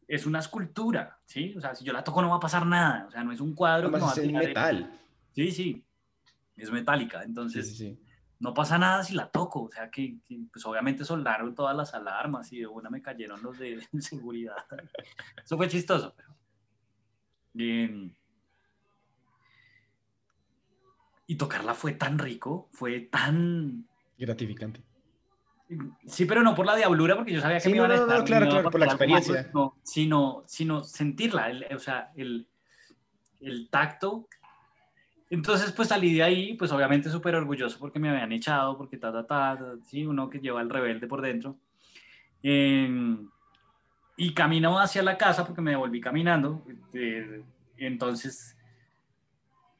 es una escultura, ¿sí? O sea, si yo la toco no va a pasar nada, o sea, no es un cuadro. que no va es metal. Sí, sí, es metálica, entonces... Sí, sí no pasa nada si la toco, o sea que, pues obviamente soldaron todas las alarmas y de una me cayeron los de <laughs> seguridad. Eso fue chistoso, pero... y tocarla fue tan rico, fue tan... Gratificante. Sí, pero no por la diablura, porque yo sabía que me iban a estar... No, claro, claro, por la experiencia. sino, sino sentirla, o sea, el, el tacto. Entonces, pues salí de ahí, pues obviamente súper orgulloso porque me habían echado, porque ta, ta, ta, sí, uno que lleva el rebelde por dentro. Em, y camino hacia la casa porque me devolví caminando. Eh, entonces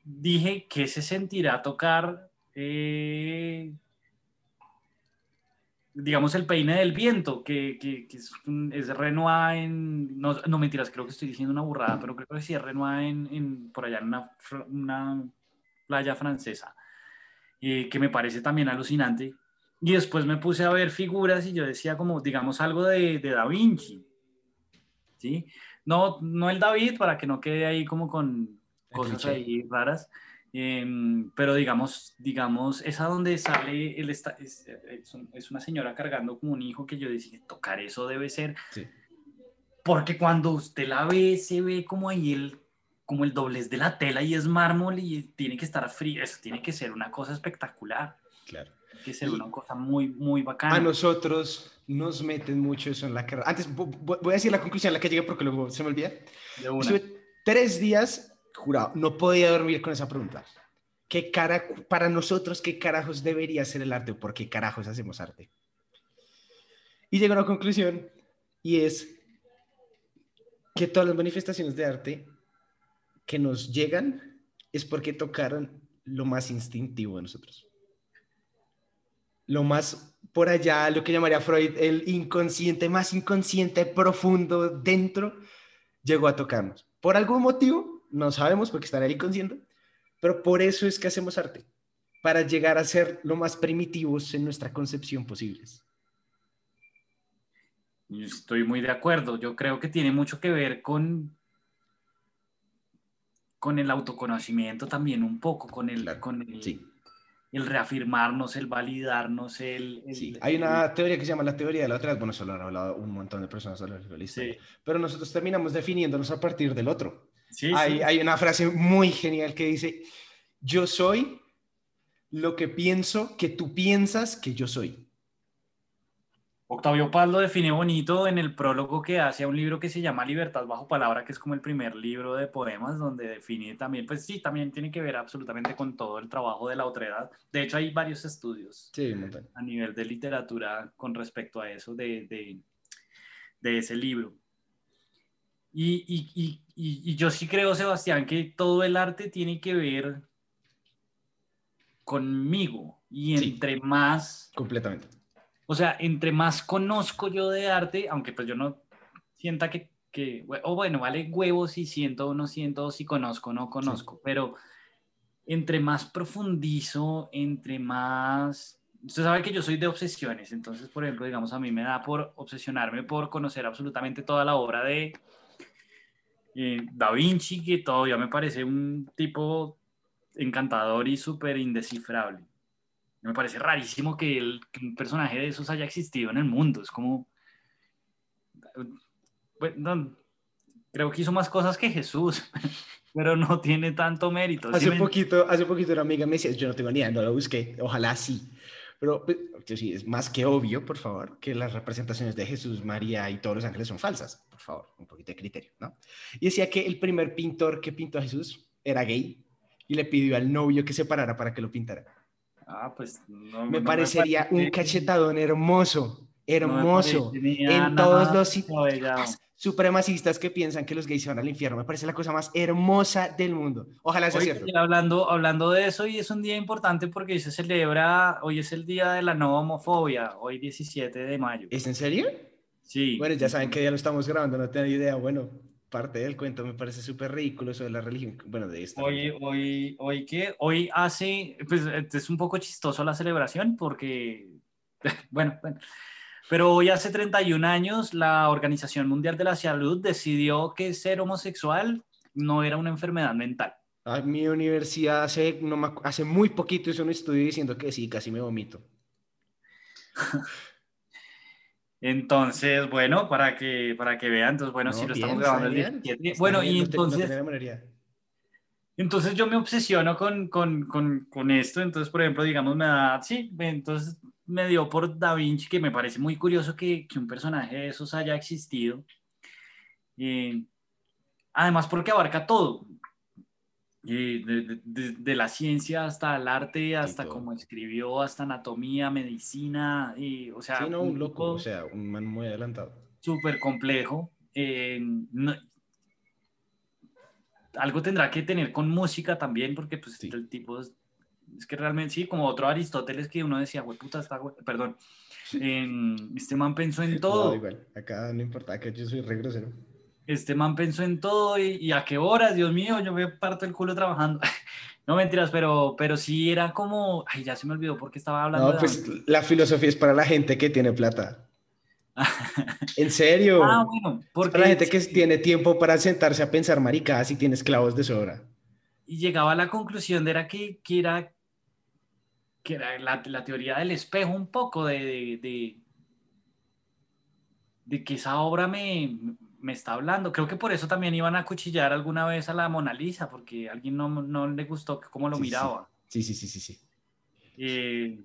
dije, ¿qué se sentirá tocar, eh, digamos, el peine del viento? Que, que, es, es, Renoir en... No, no, mentiras, creo que estoy diciendo una burrada, pero creo que sí es Renoir en, por allá en una, playa francesa, eh, que me parece también alucinante. Y después me puse a ver figuras y yo decía como, digamos, algo de, de Da Vinci. ¿Sí? No, no el David, para que no quede ahí como con cosas ahí raras. Em, pero digamos, digamos, esa donde sale, él está, es, es, una señora cargando como un hijo que yo decía, tocar eso debe ser. Sí. Porque cuando usted la ve, se ve como ahí el, como el doblez de la tela y es mármol y tiene que estar frío, eso tiene que ser una cosa espectacular. Claro que ser una cosa muy, muy bacana. A nosotros nos meten mucho eso en la carrera. Antes voy a decir la conclusión a la que llegué porque luego se me olvida. Tres días, jurado, no podía dormir con esa pregunta. ¿Qué cara, para nosotros, qué carajos debería ser el arte o por qué carajos hacemos arte? Y llego a una conclusión y es que todas las manifestaciones de arte que nos llegan es porque tocaron lo más instintivo de nosotros lo más por allá, lo que llamaría Freud, el inconsciente, más inconsciente, profundo dentro, llegó a tocarnos. Por algún motivo, no sabemos porque estará inconsciente, pero por eso es que hacemos arte, para llegar a ser lo más primitivos en nuestra concepción posibles. Estoy muy de acuerdo. Yo creo que tiene mucho que ver con, con el autoconocimiento también, un poco, con el, con el, sí el reafirmarnos, el validarnos, el... sí, hay una teoría que se llama la teoría de la otra, bueno, solo han hablado un montón de personas a lo largo pero nosotros terminamos definiéndonos a partir del otro. Sí, hay, sí. hay una frase muy genial que dice, yo soy lo que pienso que tú piensas que yo soy. Octavio Paz lo define bonito en el prólogo que hace a un libro que se llama Libertad bajo palabra, que es como el primer libro de poemas donde define también, pues sí, también tiene que ver absolutamente con todo el trabajo de la otredad. De hecho, hay varios estudios a nivel de literatura con respecto a eso de, de, de ese libro. Y, y, y, y, yo sí creo, Sebastián, que todo el arte tiene que ver conmigo y entre más... Completamente. o sea, entre más conozco yo de arte, aunque pues yo no sienta que, que o bueno, vale huevos si siento o no siento, si conozco o no conozco, pero entre más profundizo, entre más... Usted sabe que yo soy de obsesiones, entonces, por ejemplo, digamos, a mí me da por obsesionarme por conocer absolutamente toda la obra de eh, Da Vinci, que todavía me parece un tipo encantador y súper indescifrable. Me parece rarísimo que, el, un personaje de esos haya existido en el mundo. Es como... Bueno, creo que hizo más cosas que Jesús, <laughs> pero no tiene tanto mérito. Hace, poquito, hace poquito una amiga me decía, yo no tengo ni idea, no lo busqué, ojalá sí. Pero pues, sí, es más que obvio, por favor, que las representaciones de Jesús, María y todos los ángeles son falsas. Por favor, un poquito de criterio, ¿no? Y decía que el primer pintor que pintó a Jesús era gay y le pidió al novio que se parara para que lo pintara. Ah, pues me parecería un cachetadón hermoso, hermoso, en todos los supremacistas que piensan que los gays se van al infierno. Me parece la cosa más hermosa del mundo. Ojalá sea cierto. Hablando, hablando de eso, y es un día importante porque hoy se celebra, hoy es el día de la no homofobia, hoy 17 de mayo. ¿Es en serio? Sí. Bueno, ya saben que ya lo estamos grabando, no tengo idea. Bueno, parte del cuento me parece súper ridículo de la religión, bueno, de esta. Hoy, hoy, hoy ¿qué? Hoy hace, pues es un poco chistoso la celebración porque, <laughs> bueno, bueno, pero hoy hace 31 años la Organización Mundial de la Salud decidió que ser homosexual no era una enfermedad mental. A mi universidad hace, no, hace muy poquito hizo un estudio diciendo que sí, casi me vomito. <laughs> Entonces, bueno, para que, para que vean, entonces, bueno, si lo estamos grabando el 17. Bueno, y entonces... entonces yo me obsesiono con, con, con, con, esto, entonces, por ejemplo, digamos, me da, sí, entonces me dio por Da Vinci, que me parece muy curioso que, que un personaje de esos haya existido. Eh, además, porque abarca todo. Y de, de, de, la ciencia hasta el arte, hasta cómo escribió, hasta anatomía, medicina, y, o sea... Sí, no, un loco, o sea, un man muy adelantado. Súper complejo. Eh, no, algo tendrá que tener con música también, porque pues sí. el tipo es, que realmente sí, como otro Aristóteles que uno decía, güey, puta, está, perdón, eh, este man pensó en todo. No, igual, acá no importa, que yo soy re grosero. Este man pensó en todo y, y, a qué horas, Dios mío, yo me parto el culo trabajando. <laughs> no mentiras, pero, pero sí era como, ay, ya se me olvidó porque estaba hablando. No, pues la filosofía es para la gente que tiene plata. <laughs> ¿En serio? Ah, bueno, porque... Es para la gente que tiene tiempo para sentarse a pensar maricadas y tiene esclavos de sobra. Y llegaba a la conclusión de era que, que era, que era la, la, teoría del espejo un poco, de, de, de, de que esa obra me, me está hablando. Creo que por eso también iban a cuchillar alguna vez a la Mona Lisa, porque a alguien no, no le gustó cómo lo sí, miraba. Sí, sí, sí, sí, sí. Eh,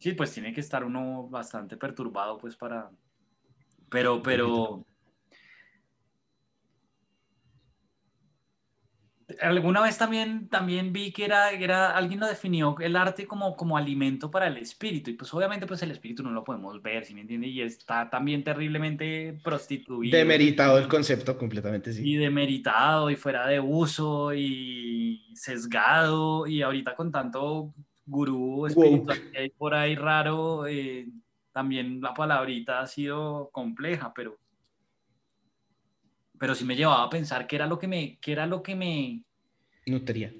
sí, pues tiene que estar uno bastante perturbado, pues para... Pero, pero... Alguna vez también, también vi que era, era, alguien lo definió el arte como, como alimento para el espíritu, y pues obviamente pues el espíritu no lo podemos ver, ¿sí me entiende? Y está también terriblemente prostituido. Demeritado el concepto completamente, sí. Y demeritado, y fuera de uso, y sesgado, y ahorita con tanto gurú espiritual wow. que hay por ahí raro, eh, también la palabrita ha sido compleja, pero pero sí me llevaba a pensar qué era lo que me, qué era lo que me nutría.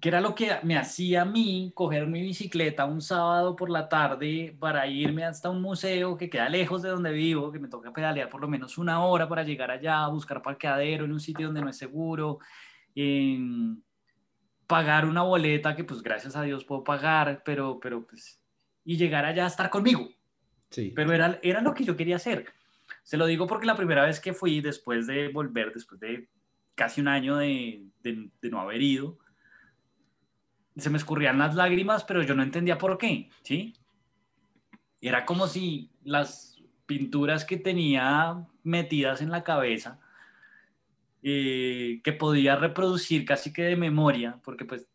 ¿Qué era lo que me hacía a mí coger mi bicicleta un sábado por la tarde para irme hasta un museo que queda lejos de donde vivo, que me toca pedalear por lo menos una hora para llegar allá, buscar parqueadero en un sitio donde no es seguro, eh, pagar una boleta que pues gracias a Dios puedo pagar, pero, pero pues, y llegar allá a estar conmigo. Sí. Pero era, era lo que yo quería hacer. Se lo digo porque la primera vez que fui, después de volver, después de casi un año de, no haber ido, se me escurrían las lágrimas, pero yo no entendía por qué, ¿sí? Era como si las pinturas que tenía metidas en la cabeza, eh, que podía reproducir casi que de memoria, porque pues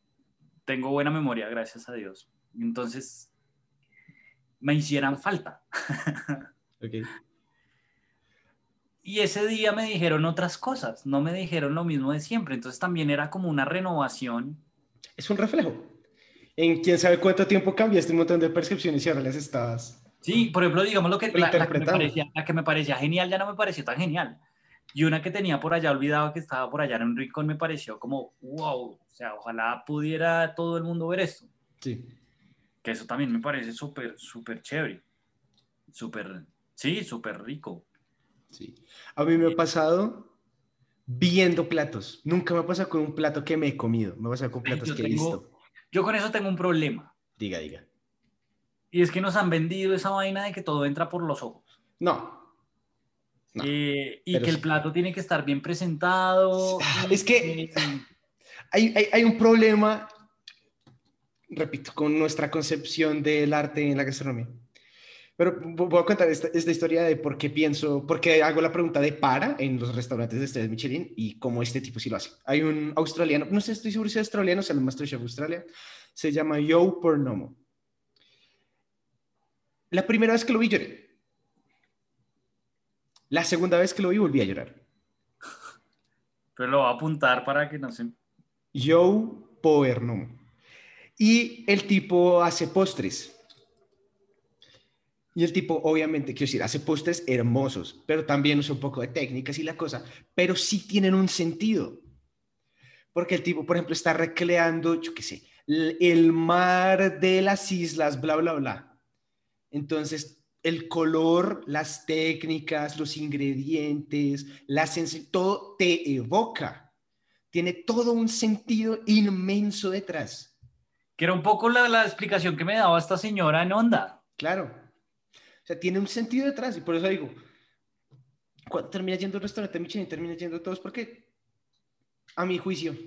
tengo buena memoria, gracias a Dios. Entonces, me hicieran falta. <laughs> okay. Y ese día me dijeron otras cosas, no me dijeron lo mismo de siempre. Entonces también era como una renovación. Es un reflejo. En quién sabe cuánto tiempo cambiaste un montón de percepciones y ahora las estabas. Sí, por ejemplo, digamos lo que, la, la, que me parecía, la que me parecía genial ya no me pareció tan genial. Y una que tenía por allá olvidado que estaba por allá en un rincón me pareció como, wow, o sea, ojalá pudiera todo el mundo ver esto. Sí. Que eso también me parece súper, súper chévere. Súper, sí, súper rico. Sí. A mí me ha pasado viendo platos. Nunca me ha pasado con un plato que me he comido. Me ha pasado con platos yo que tengo, he visto. Yo con eso tengo un problema. Diga, diga. Y es que nos han vendido esa vaina de que todo entra por los ojos. No. no eh, y que el plato tiene que estar bien presentado. Es que hay, hay, hay un problema, repito, con nuestra concepción del arte en la gastronomía. Pero voy a contar esta, esta, historia de por qué pienso, por qué hago la pregunta de para en los restaurantes de estrellas Michelin y cómo este tipo sí lo hace. Hay un australiano, no sé, estoy seguro si es australiano, es el Masterchef Australia, se llama Joe Pernomo. La primera vez que lo vi lloré. La segunda vez que lo vi volví a llorar. Pero lo voy a apuntar para que no se... Joe Pernomo. Y el tipo hace postres. Y el tipo, obviamente, quiero decir, hace postres hermosos, pero también usa un poco de técnicas y la cosa, pero sí tienen un sentido. Porque el tipo, por ejemplo, está recreando, yo qué sé, el mar de las islas, bla, bla, bla. Entonces, el color, las técnicas, los ingredientes, la todo te evoca. Tiene todo un sentido inmenso detrás. Que era un poco la, la explicación que me daba esta señora en onda. Claro. O sea, tiene un sentido detrás y por eso digo, cuando termina yendo al restaurante Michelin, termina yendo todos porque, a mi juicio,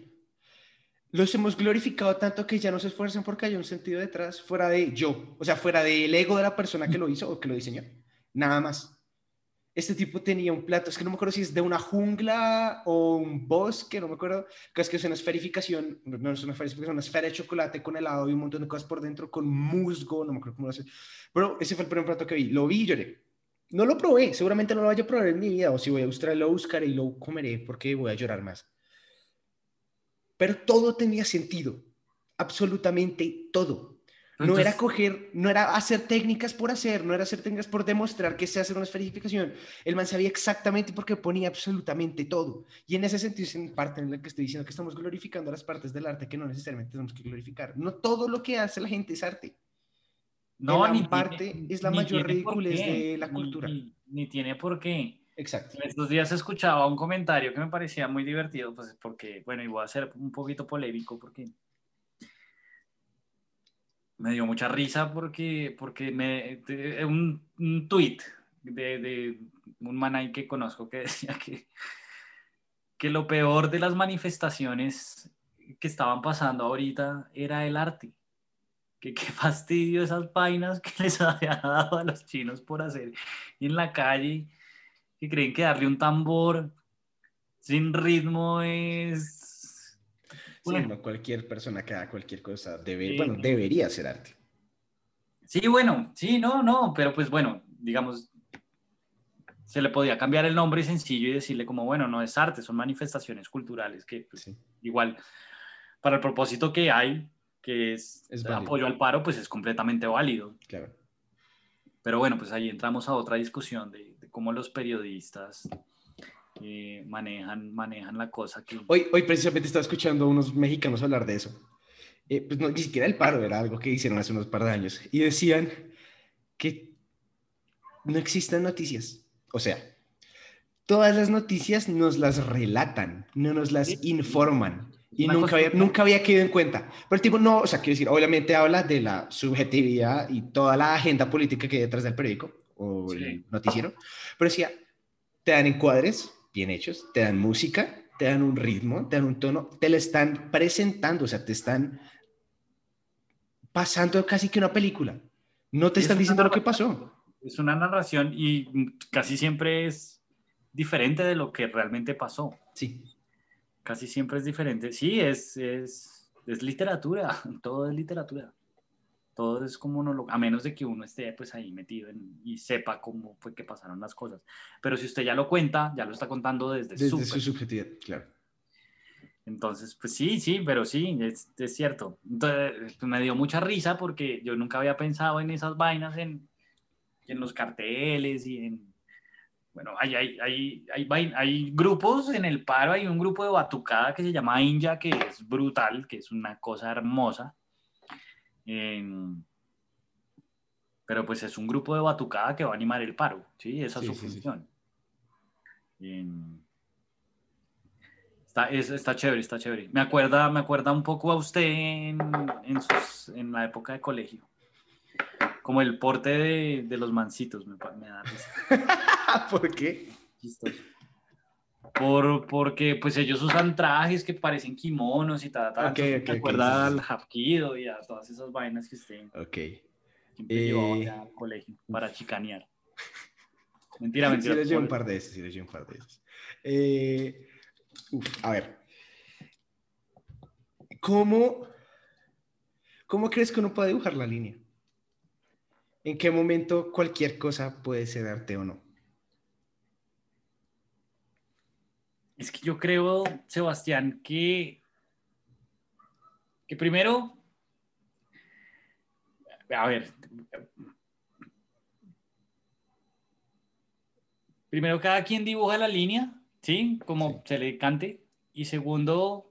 los hemos glorificado tanto que ya no se esfuerzan porque hay un sentido detrás fuera de yo, o sea, fuera del ego de la persona que lo hizo o que lo diseñó, nada más. Este tipo tenía un plato, es que no me acuerdo si es de una jungla o un bosque, no me acuerdo, que es que es una esferificación, no es una esferificación, es una esfera de chocolate con helado y un montón de cosas por dentro, con musgo, no me acuerdo cómo lo hace. Pero ese fue el primer plato que vi, lo vi y lloré. No lo probé, seguramente no lo vaya a probar en mi vida, o si voy a Australia lo buscaré y lo comeré porque voy a llorar más. Pero todo tenía sentido, absolutamente todo. No era coger, no era hacer técnicas por hacer, no era hacer técnicas por demostrar que se hace una esferificación. El man sabía exactamente porque ponía absolutamente todo. Y en ese sentido es en parte en la que estoy diciendo que estamos glorificando las partes del arte que no necesariamente tenemos que glorificar. No todo lo que hace la gente es arte. No, ni parte es la mayor ridiculez de la cultura. Ni, tiene por qué. Exacto. En estos días escuchaba un comentario que me parecía muy divertido, pues porque, bueno, y voy a ser un poquito polémico porque me dio mucha risa porque, porque me, un, un tweet de, de, un man ahí que conozco que <laughs> decía que, que lo peor de las manifestaciones que estaban pasando ahorita era el arte. Que qué <laughs> fastidio esas vainas que <laughs> les había dado a los chinos por hacer en la calle, que creen que darle un tambor sin ritmo es bueno. cualquier persona que haga cualquier cosa debe, bueno, debería ser arte. Sí, bueno, sí, no, no, pero pues bueno, digamos, se le podía cambiar el nombre sencillo y decirle como, bueno, no es arte, son manifestaciones culturales que pues, igual, para el propósito que hay, que es, apoyo al paro, pues es completamente válido. Claro. Pero bueno, pues ahí entramos a otra discusión de, de cómo los periodistas manejan, manejan la cosa. Que... Hoy, hoy precisamente estaba escuchando a unos mexicanos hablar de eso. Eh, pues no, ni siquiera el paro era algo que hicieron hace unos par de años. Y decían que no existen noticias. O sea, todas las noticias nos las relatan, no nos las informan. Y nunca había, nunca había quedado en cuenta. Pero el tipo no, o sea, quiero decir, obviamente habla de la subjetividad y toda la agenda política que hay detrás del periódico o el noticiero. Pero decía, te dan encuadres, bien hechos, te dan música, te dan un ritmo, te dan un tono, te lo están presentando, o sea, te están pasando casi que una película. No te están diciendo lo que pasó. Es una narración y casi siempre es diferente de lo que realmente pasó. Sí. Casi siempre es diferente. Sí, es, es, es literatura, <laughs> todo es literatura todo es como uno lo, a menos de que uno esté pues ahí metido y sepa cómo fue que pasaron las cosas. Pero si usted ya lo cuenta, ya lo está contando desde, desde su, subjetividad, claro. Entonces, pues sí, sí, pero sí, es, es cierto. Entonces, pues, me dio mucha risa porque yo nunca había pensado en esas vainas, en, en los carteles y en... Bueno, hay, hay, hay, hay, hay grupos en el paro, hay un grupo de batucada que se llama Inja, que es brutal, que es una cosa hermosa pero pues es un grupo de batucada que va a animar el paro, ¿sí? Esa es su función. está, está chévere, está chévere. Me acuerda, me acuerda un poco a usted en, en, la época de colegio. Como el porte de, de los mancitos, me, me da risa. <laughs> ¿Por qué? Por, porque pues ellos usan trajes que parecen kimonos y tal, tal. Okay, okay, recuerda al hapkido y a todas esas vainas que usted Ok. siempre eh... al colegio para chicanear. Mentira, <laughs> mentira. Sí, les llevo un par de esos, sí les llevo un par de esos. Eh... Uf, a ver. ¿Cómo, ¿Cómo crees que uno puede dibujar la línea? ¿En qué momento cualquier cosa puede ser arte o no? Es que yo creo, Sebastián, que, que primero, a ver, primero cada quien dibuja la línea, ¿sí? Como se le cante. Y segundo,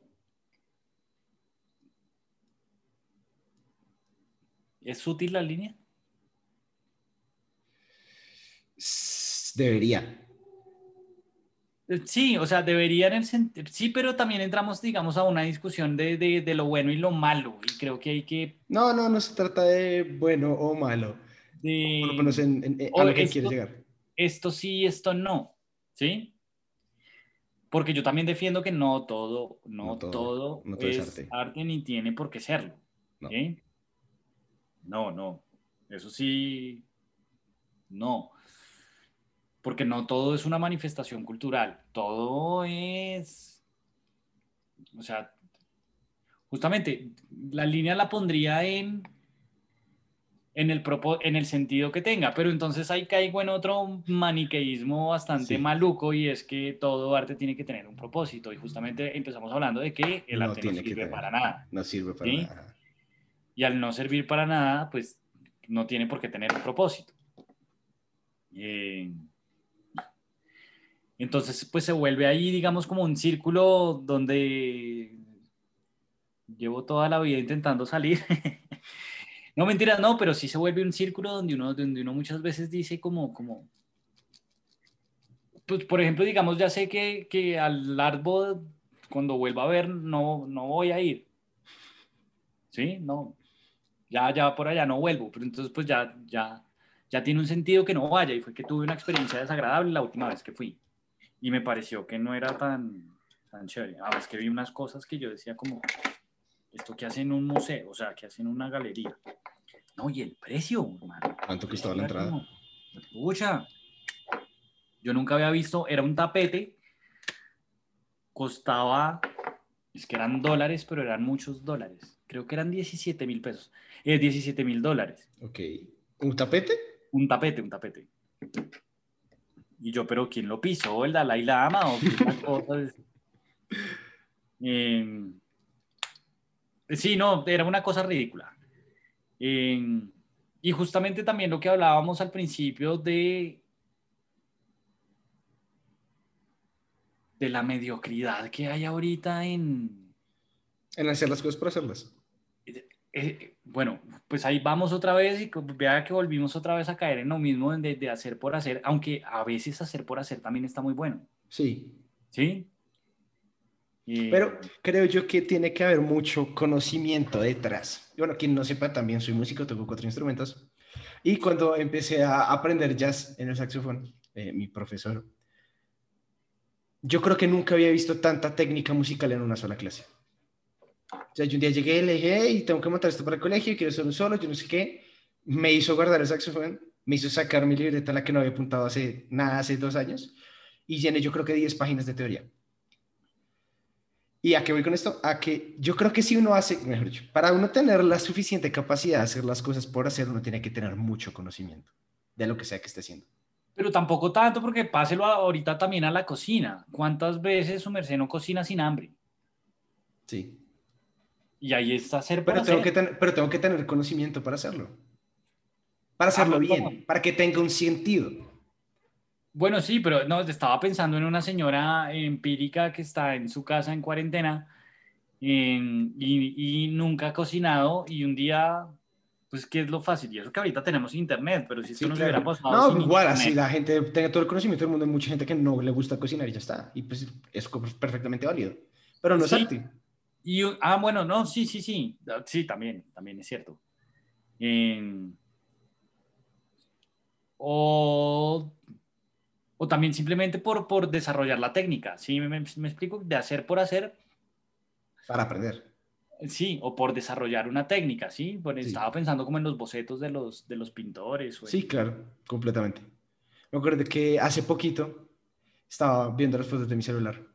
¿es útil la línea? Debería. Sí, o sea, deberían el sí, pero también entramos, digamos, a una discusión de, de, lo bueno y lo malo, y creo que hay que... No, no, no se trata de bueno o malo, de... a lo que esto, llegar. Esto sí, esto no, ¿sí? Porque yo también defiendo que no todo, no, todo, es, arte. ni tiene por qué serlo, no. No, no, eso sí, no. Porque no todo es una manifestación cultural, todo es, o sea, justamente la línea la pondría en en el, en el sentido que tenga, pero entonces ahí caigo en otro maniqueísmo bastante maluco y es que todo arte tiene que tener un propósito y justamente empezamos hablando de que el arte no sirve para nada. No sirve para nada. Y al no servir para nada, pues no tiene por qué tener un propósito. Eh, entonces, pues se vuelve ahí, digamos, como un círculo donde llevo toda la vida intentando salir. <laughs> No, mentiras, no, pero sí se vuelve un círculo donde uno, donde uno muchas veces dice como, como, pues por ejemplo, digamos, ya sé que, que al árbol, cuando vuelva a ver, no, no voy a ir. ¿Sí? No, ya, ya por allá no vuelvo, pero entonces pues ya, ya, ya tiene un sentido que no vaya y fue que tuve una experiencia desagradable la última vez que fui y me pareció que no era tan, tan chévere. A veces que vi unas cosas que yo decía como, esto que hacen en un museo, o sea, que hacen en una galería. No, y el precio, hermano. ¿Cuánto costaba la entrada? Escucha, yo nunca había visto, era un tapete, costaba, es que eran dólares, pero eran muchos dólares. Creo que eran 17 mil pesos, eh, 17 mil dólares. Ok. ¿Un tapete? Un tapete, un tapete. Y yo, pero ¿quién lo pisó? ¿El Dalai Lama o <laughs> cosa? eh, Sí, no, era una cosa ridícula. y justamente también lo que hablábamos al principio de, de la mediocridad que hay ahorita en... En hacer las cosas por hacerlas. Eh, eh, bueno, pues ahí vamos otra vez y vea que volvimos otra vez a caer en lo mismo de, de hacer por hacer, aunque a veces hacer por hacer también está muy bueno. Sí. ¿Sí? Pero creo yo que tiene que haber mucho conocimiento detrás. Bueno, quien no sepa, también soy músico, toco cuatro instrumentos. Y cuando empecé a aprender jazz en el saxofón, eh, mi profesor, yo creo que nunca había visto tanta técnica musical en una sola clase. O sea, yo un día llegué y le dije, y tengo que montar esto para el colegio, quiero ser un solo, yo no sé qué. Me hizo guardar el saxofón, me hizo sacar mi libreta, la que no había apuntado hace nada, hace dos años, y llené yo creo que 10 páginas de teoría. ¿Y a qué voy con esto? A que yo creo que si uno hace, mejor dicho, para uno tener la suficiente capacidad de hacer las cosas por hacer, uno tiene que tener mucho conocimiento de lo que sea que esté haciendo. Pero tampoco tanto, porque páselo ahorita también a la cocina. ¿Cuántas veces su merced no cocina sin hambre? Sí. Y ahí está hacer pero tengo Que tener, pero tengo que tener conocimiento para hacerlo. Para hacerlo ah, bien, para que tenga un sentido. Bueno, sí, pero no, estaba pensando en una señora empírica que está en su casa en cuarentena y, nunca ha cocinado y un día, pues, ¿qué es lo fácil? Y eso que ahorita tenemos internet, pero si esto nos hubiera pasado. No, igual, así la gente tenga todo el conocimiento del mundo, hay mucha gente que no le gusta cocinar y ya está. Y pues es perfectamente válido. Pero no es arte. Y, ah, bueno, no, sí, sí, sí. Sí, también, también es cierto. o o también simplemente por, por desarrollar la técnica, ¿sí? Me, me, explico, de hacer por hacer. Para aprender. Sí, o por desarrollar una técnica, ¿sí? Porque Estaba pensando como en los bocetos de los, de los pintores. Sí, claro, completamente. Me acuerdo que hace poquito estaba viendo las fotos de mi celular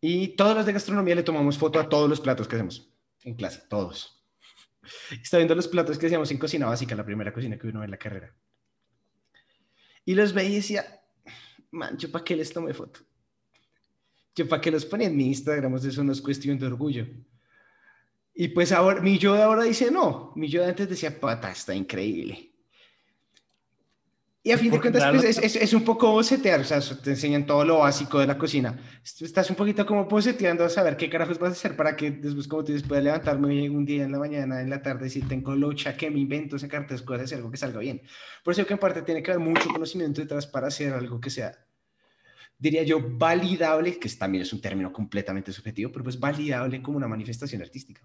y todos los de gastronomía le tomamos foto a todos los platos que hacemos en clase, todos. Estaba viendo los platos que hacíamos en cocina básica, la primera cocina que uno ve en la carrera. Y los veía y decía, man, yo para qué les tomé foto. Yo para qué los ponía en mi Instagram, eso no es cuestión de orgullo. Y pues ahora, mi yo de ahora dice no, mi yo de antes decía, pata, está increíble. Y a fin de cuentas, pues, es, es, un poco bocetear, o sea, te enseñan todo lo básico de la cocina. Estás un poquito como boceteando a saber qué carajos vas a hacer para que después, como tú dices, puedas levantarme un día en la mañana, en la tarde, si tengo locha, que me invento, sacarte cosas, algo que salga bien. Por eso que en parte tiene que haber mucho conocimiento detrás para hacer algo que sea, diría yo, validable, que también es un término completamente subjetivo, pero pues validable como una manifestación artística.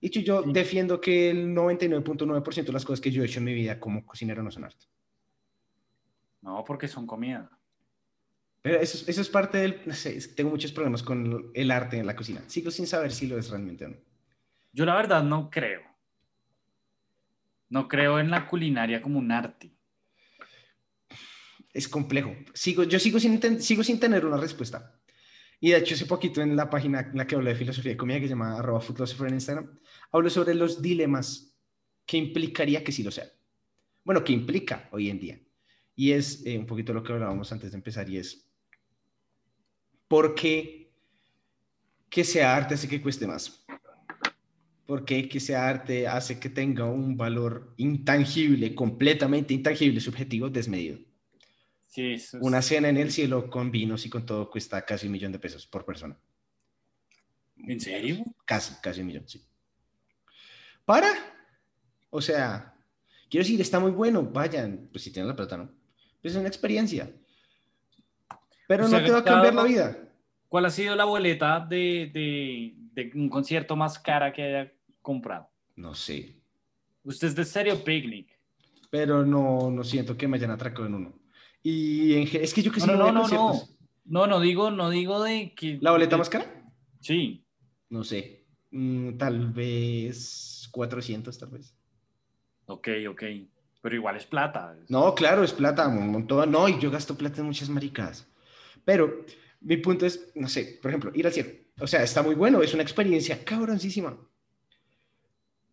Y yo defiendo que el 99.9% de las cosas que yo he hecho en mi vida como cocinero no son arte. No, porque son comida. Pero eso, eso es parte del... No sé, tengo muchos problemas con el arte en la cocina. Sigo sin saber si lo es realmente o no. Yo la verdad no creo. No creo en la culinaria como un arte. es complejo. Sigo, yo sigo sin, sigo sin tener una respuesta. Y de hecho, hace poquito en la página en la que hablo de filosofía y comida, que se llama arroba en Instagram, hablo sobre los dilemas que implicaría que sí lo sea. Bueno, que implica hoy en día. Y es eh, un poquito lo que hablábamos antes de empezar, y es, ¿por qué que sea arte hace que cueste más? ¿Por qué que sea arte hace que tenga un valor intangible, completamente intangible, subjetivo, desmedido? Una cena en el cielo con vinos y con todo cuesta casi un millón de pesos por persona. ¿En serio? Casi, casi un millón, sí. ¿Para? O sea, quiero decir, está muy bueno, vayan, pues si tienen la plata, ¿no? Es una experiencia. Pero no te va a cambiar la vida. ¿Cuál ha sido la boleta de, de, un concierto más cara que haya comprado? No sé. Usted es de Stereo Picnic. Pero no, no siento que me hayan atracado en uno. Y es que yo que no, no, no, no, no, no, digo, no digo de que... ¿La boleta más cara? Sí. No sé, mm, tal vez 400, tal vez. Ok, ok, pero igual es plata. No, claro, es plata, un montón. No, y yo gasto plata en muchas maricadas. Pero mi punto es, no sé, por ejemplo, ir al cielo. O sea, está muy bueno, es una experiencia cabroncísima.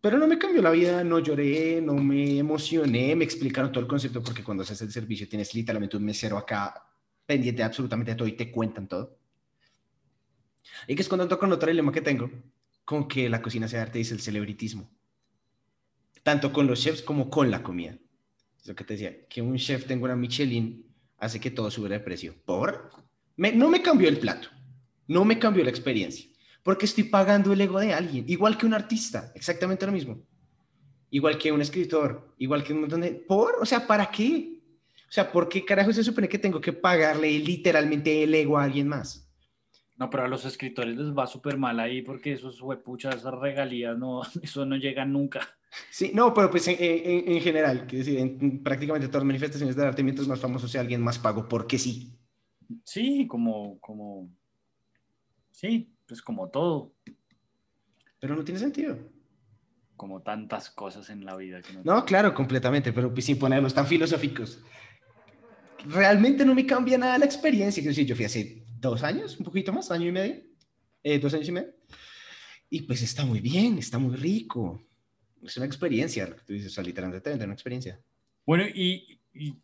Pero no me cambió la vida, no lloré, no me emocioné, me explicaron todo el concepto porque cuando haces el servicio tienes literalmente un mesero acá pendiente de absolutamente todo y te cuentan todo. Y que es cuando con otro dilema que tengo, con que la cocina sea arte y es el celebritismo. Tanto con los chefs como con la comida. Es lo que te decía, que un chef tenga una Michelin hace que todo suba de precio. ¿Por? no me cambió el plato, no me cambió la experiencia porque estoy pagando el ego de alguien, igual que un artista, exactamente lo mismo. Igual que un escritor, igual que un montón de... ¿Por? O sea, ¿para qué? O sea, ¿por qué carajo se supone que tengo que pagarle literalmente el ego a alguien más? No, pero a los escritores les va súper mal ahí porque esos huepuchas, esas regalías, no, <laughs> eso no llega nunca. Sí, no, pero pues en, general, que decir, en prácticamente todas las manifestaciones de arte, mientras más famoso sea alguien, más pago, porque sí. Sí, como, como, sí, pues como todo. Pero no tiene sentido. Como tantas cosas en la vida. Que no, no claro, completamente, pero pues sin ponernos tan filosóficos. Realmente no me cambia nada la experiencia. Quiero decir, yo fui hace dos años, un poquito más, año y medio, eh, dos años y medio. Y pues está muy bien, está muy rico. Es una experiencia, lo que tú dices, o sea, literalmente una experiencia. Bueno, y, y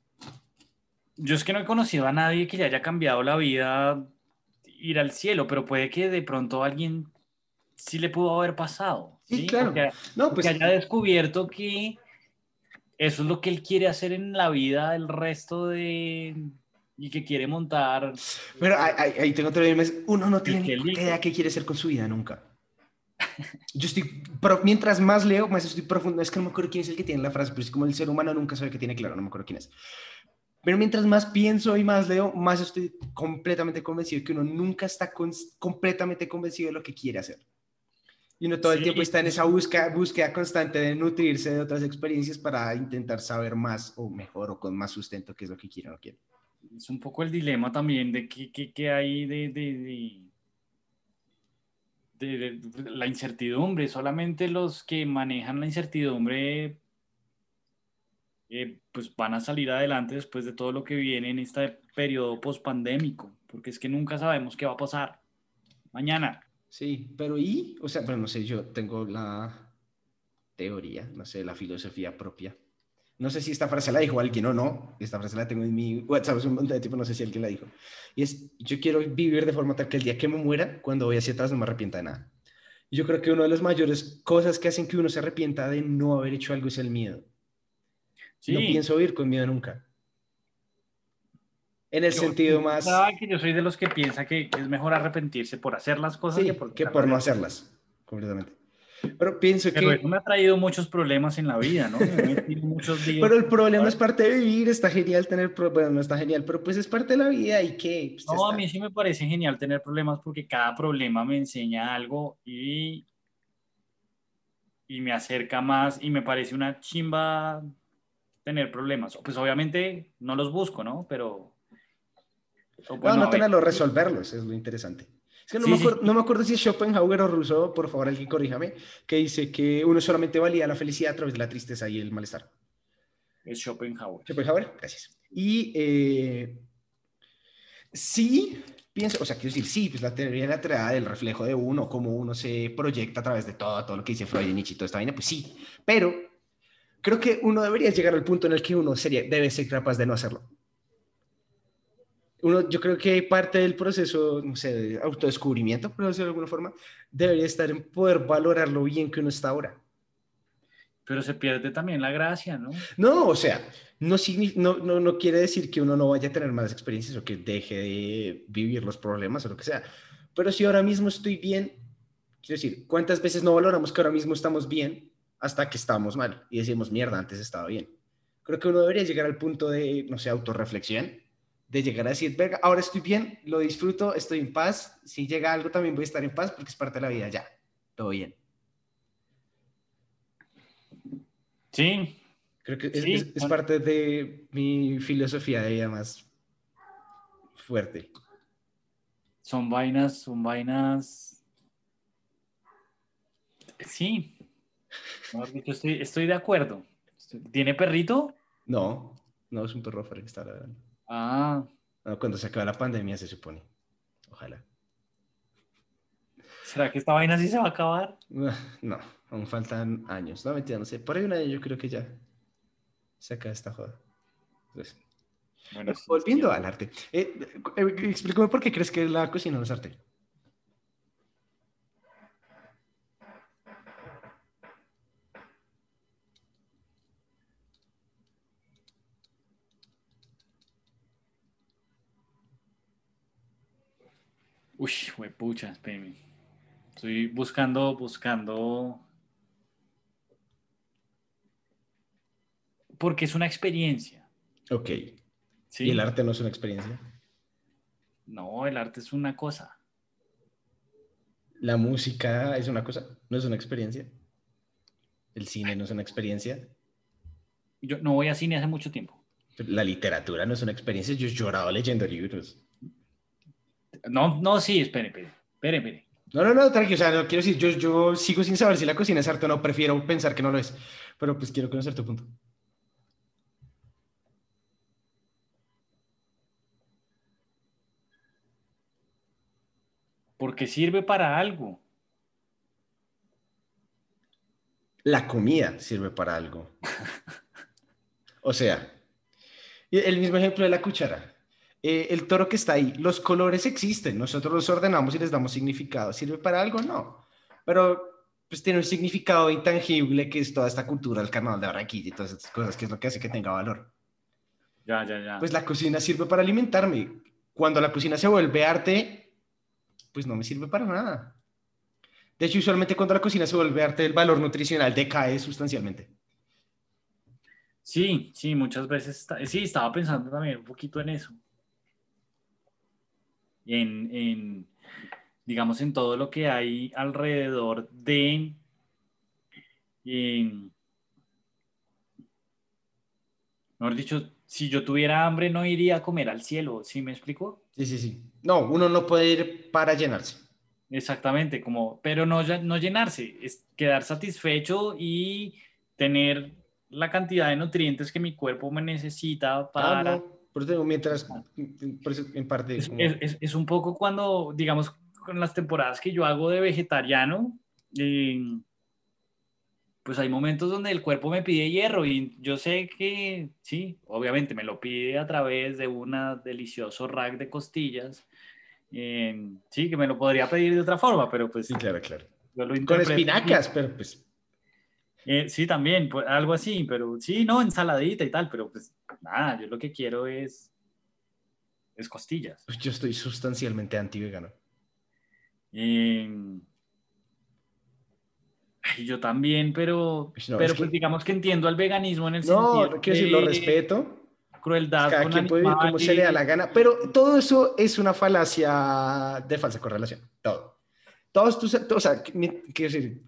yo es que no he conocido a nadie que le haya cambiado la vida ir al cielo, pero puede que de pronto alguien sí le pudo haber pasado. Sí, claro. Que, no, pues... haya descubierto que eso es lo que él quiere hacer en la vida del resto de... y que quiere montar. Pero ahí, tengo otro. Uno no tiene ni idea qué quiere hacer con su vida nunca. Yo estoy, pero mientras más leo, más estoy profundo. Es que no me acuerdo quién es el que tiene la frase, pero es como el ser humano nunca sabe que tiene claro, no me acuerdo quién es. Pero mientras más pienso y más leo, más estoy completamente convencido que uno nunca está completamente convencido de lo que quiere hacer. Y uno todo el tiempo está en esa búsqueda, búsqueda constante de nutrirse de otras experiencias para intentar saber más o mejor o con más sustento qué es lo que quiere o no quiere. Es un poco el dilema también de qué, qué, qué hay de, de, de, la incertidumbre. Solamente los que manejan la incertidumbre eh, pues van a salir adelante después de todo lo que viene en este periodo post-pandémico, porque es que nunca sabemos qué va a pasar mañana. Sí, pero ¿y? O sea, bueno, no sé, yo tengo la teoría, no sé, la filosofía propia. No sé si esta frase la dijo alguien o no, esta frase la tengo en mi WhatsApp, es un montón de tipo, no sé si alguien la dijo. Y es, yo quiero vivir de forma tal que el día que me muera, cuando voy hacia atrás no me arrepienta de nada. Yo creo que una de las mayores cosas que hacen que uno se arrepienta de no haber hecho algo es el miedo. No pienso ir con miedo nunca. En el sentido más... Que yo soy de los que piensa que es mejor arrepentirse por hacer las cosas que por, que por no hacerlas, completamente. Pero pienso Pero que... Me ha traído muchos problemas en la vida, ¿no? muchos días... Pero el problema es parte de vivir, está genial tener... Bueno, no está genial, pero pues es parte de la vida y que... Pues, no, a mí sí me parece genial tener problemas porque cada problema me enseña algo y... Y me acerca más y me parece una chimba tener problemas. Pues obviamente no los busco, ¿no? Pero... no, no tenerlos, resolverlos, es lo interesante. Es que no, me acuerdo, no, me acuerdo, si es Schopenhauer o Rousseau, por favor, alguien corríjame, que dice que uno solamente valía la felicidad a través de la tristeza y el malestar. Es Schopenhauer. Schopenhauer, gracias. Y eh, sí, pienso, o sea, quiero decir, sí, pues la teoría lateral del reflejo de uno, cómo uno se proyecta a través de todo, todo lo que dice Freud y Nietzsche y toda esta vaina, pues sí, pero creo que uno debería llegar al punto en el que uno sería, debe ser capaz de no hacerlo. Uno, yo creo que parte del proceso, no sé, de autodescubrimiento, por decirlo de alguna forma, debería estar en poder valorar lo bien que uno está ahora. Pero se pierde también la gracia, ¿no? No, o sea, no, no, no, no, quiere decir que uno no vaya a tener malas experiencias o que deje de vivir los problemas o lo que sea. Pero si ahora mismo estoy bien, quiero decir, ¿cuántas veces no valoramos que ahora mismo estamos bien hasta que estamos mal y decimos, mierda, antes estaba bien? Creo que uno debería llegar al punto de, no sé, autorreflexión, de llegar a decir, venga, ahora estoy bien, lo disfruto, estoy en paz, si llega algo también voy a estar en paz porque es parte de la vida, ya, todo bien. Sí, Creo que es, parte de mi filosofía de vida más fuerte. Son vainas, son vainas. Sí. estoy, estoy de acuerdo. ¿Tiene perrito? No, no es un perro que está ladrando. Ah. cuando se acaba la pandemia, se supone. Ojalá. ¿Será que esta vaina sí se va a acabar? No, aún faltan años. No, mentira, no sé. Por ahí un año yo creo que ya saca esta joda. Bueno, volviendo al arte, eh, eh, explícame por qué crees que la cocina no es arte. Uy, pucha, espérame. Estoy buscando, buscando porque es una experiencia. Ok. ¿Y el arte no es una experiencia? No, el arte es una cosa. ¿La música es una cosa? ¿No es una experiencia? ¿El cine no es una experiencia? Yo no voy a cine hace mucho tiempo. La literatura no es una experiencia. Yo he llorado leyendo libros. No, no, sí, espere, espere, espere, espere. No, no, no, tranquilo, o sea, no quiero decir, yo, yo sigo sin saber si la cocina es arte o no, prefiero pensar que no lo es, pero pues quiero conocer tu punto. porque sirve para algo. La comida sirve para algo. <laughs> o sea, el mismo ejemplo de la cuchara. Eh, el toro que está ahí, los colores existen, nosotros los ordenamos y les damos significado. ¿Sirve para algo? No. Pero pues tiene un significado intangible que es toda esta cultura, el carnaval de Barranquilla y todas estas cosas, que es lo que hace que tenga valor. Ya, ya, ya. Pues la cocina sirve para alimentarme. Cuando la cocina se vuelve arte, pues no me sirve para nada. De hecho, usualmente cuando la cocina se vuelve arte, el valor nutricional decae sustancialmente. Sí, sí, muchas veces, sí, estaba pensando también un poquito en eso. En, en, digamos, en todo lo que hay alrededor de, en, mejor dicho, si yo tuviera hambre no iría a comer al cielo, ¿sí me explico? Sí, sí, sí. No, uno no puede ir para llenarse. Exactamente, como, pero no, no llenarse, es quedar satisfecho y tener la cantidad de nutrientes que mi cuerpo me necesita ah, para... Por eso mientras, en parte... Es, es, es, un poco cuando, digamos, con las temporadas que yo hago de vegetariano, eh, pues hay momentos donde el cuerpo me pide hierro y yo sé que sí, obviamente me lo pide a través de un delicioso rack de costillas. Eh, sí, que me lo podría pedir de otra forma, pero pues... Sí, claro, claro. Con espinacas, pero pues... Eh, sí, también, pues, algo así, pero sí, no, ensaladita y tal, pero pues nada, yo lo que quiero es, es costillas. Pues yo estoy sustancialmente anti-vegano. Eh, yo también, pero, pero pues digamos que entiendo al veganismo en el sentido. No, quiero decir, lo respeto. Crueldad. Cada quien puede vivir como se le da la gana, pero todo eso es una falacia de falsa correlación. Todo. Todos tus, o sea, quiero decir,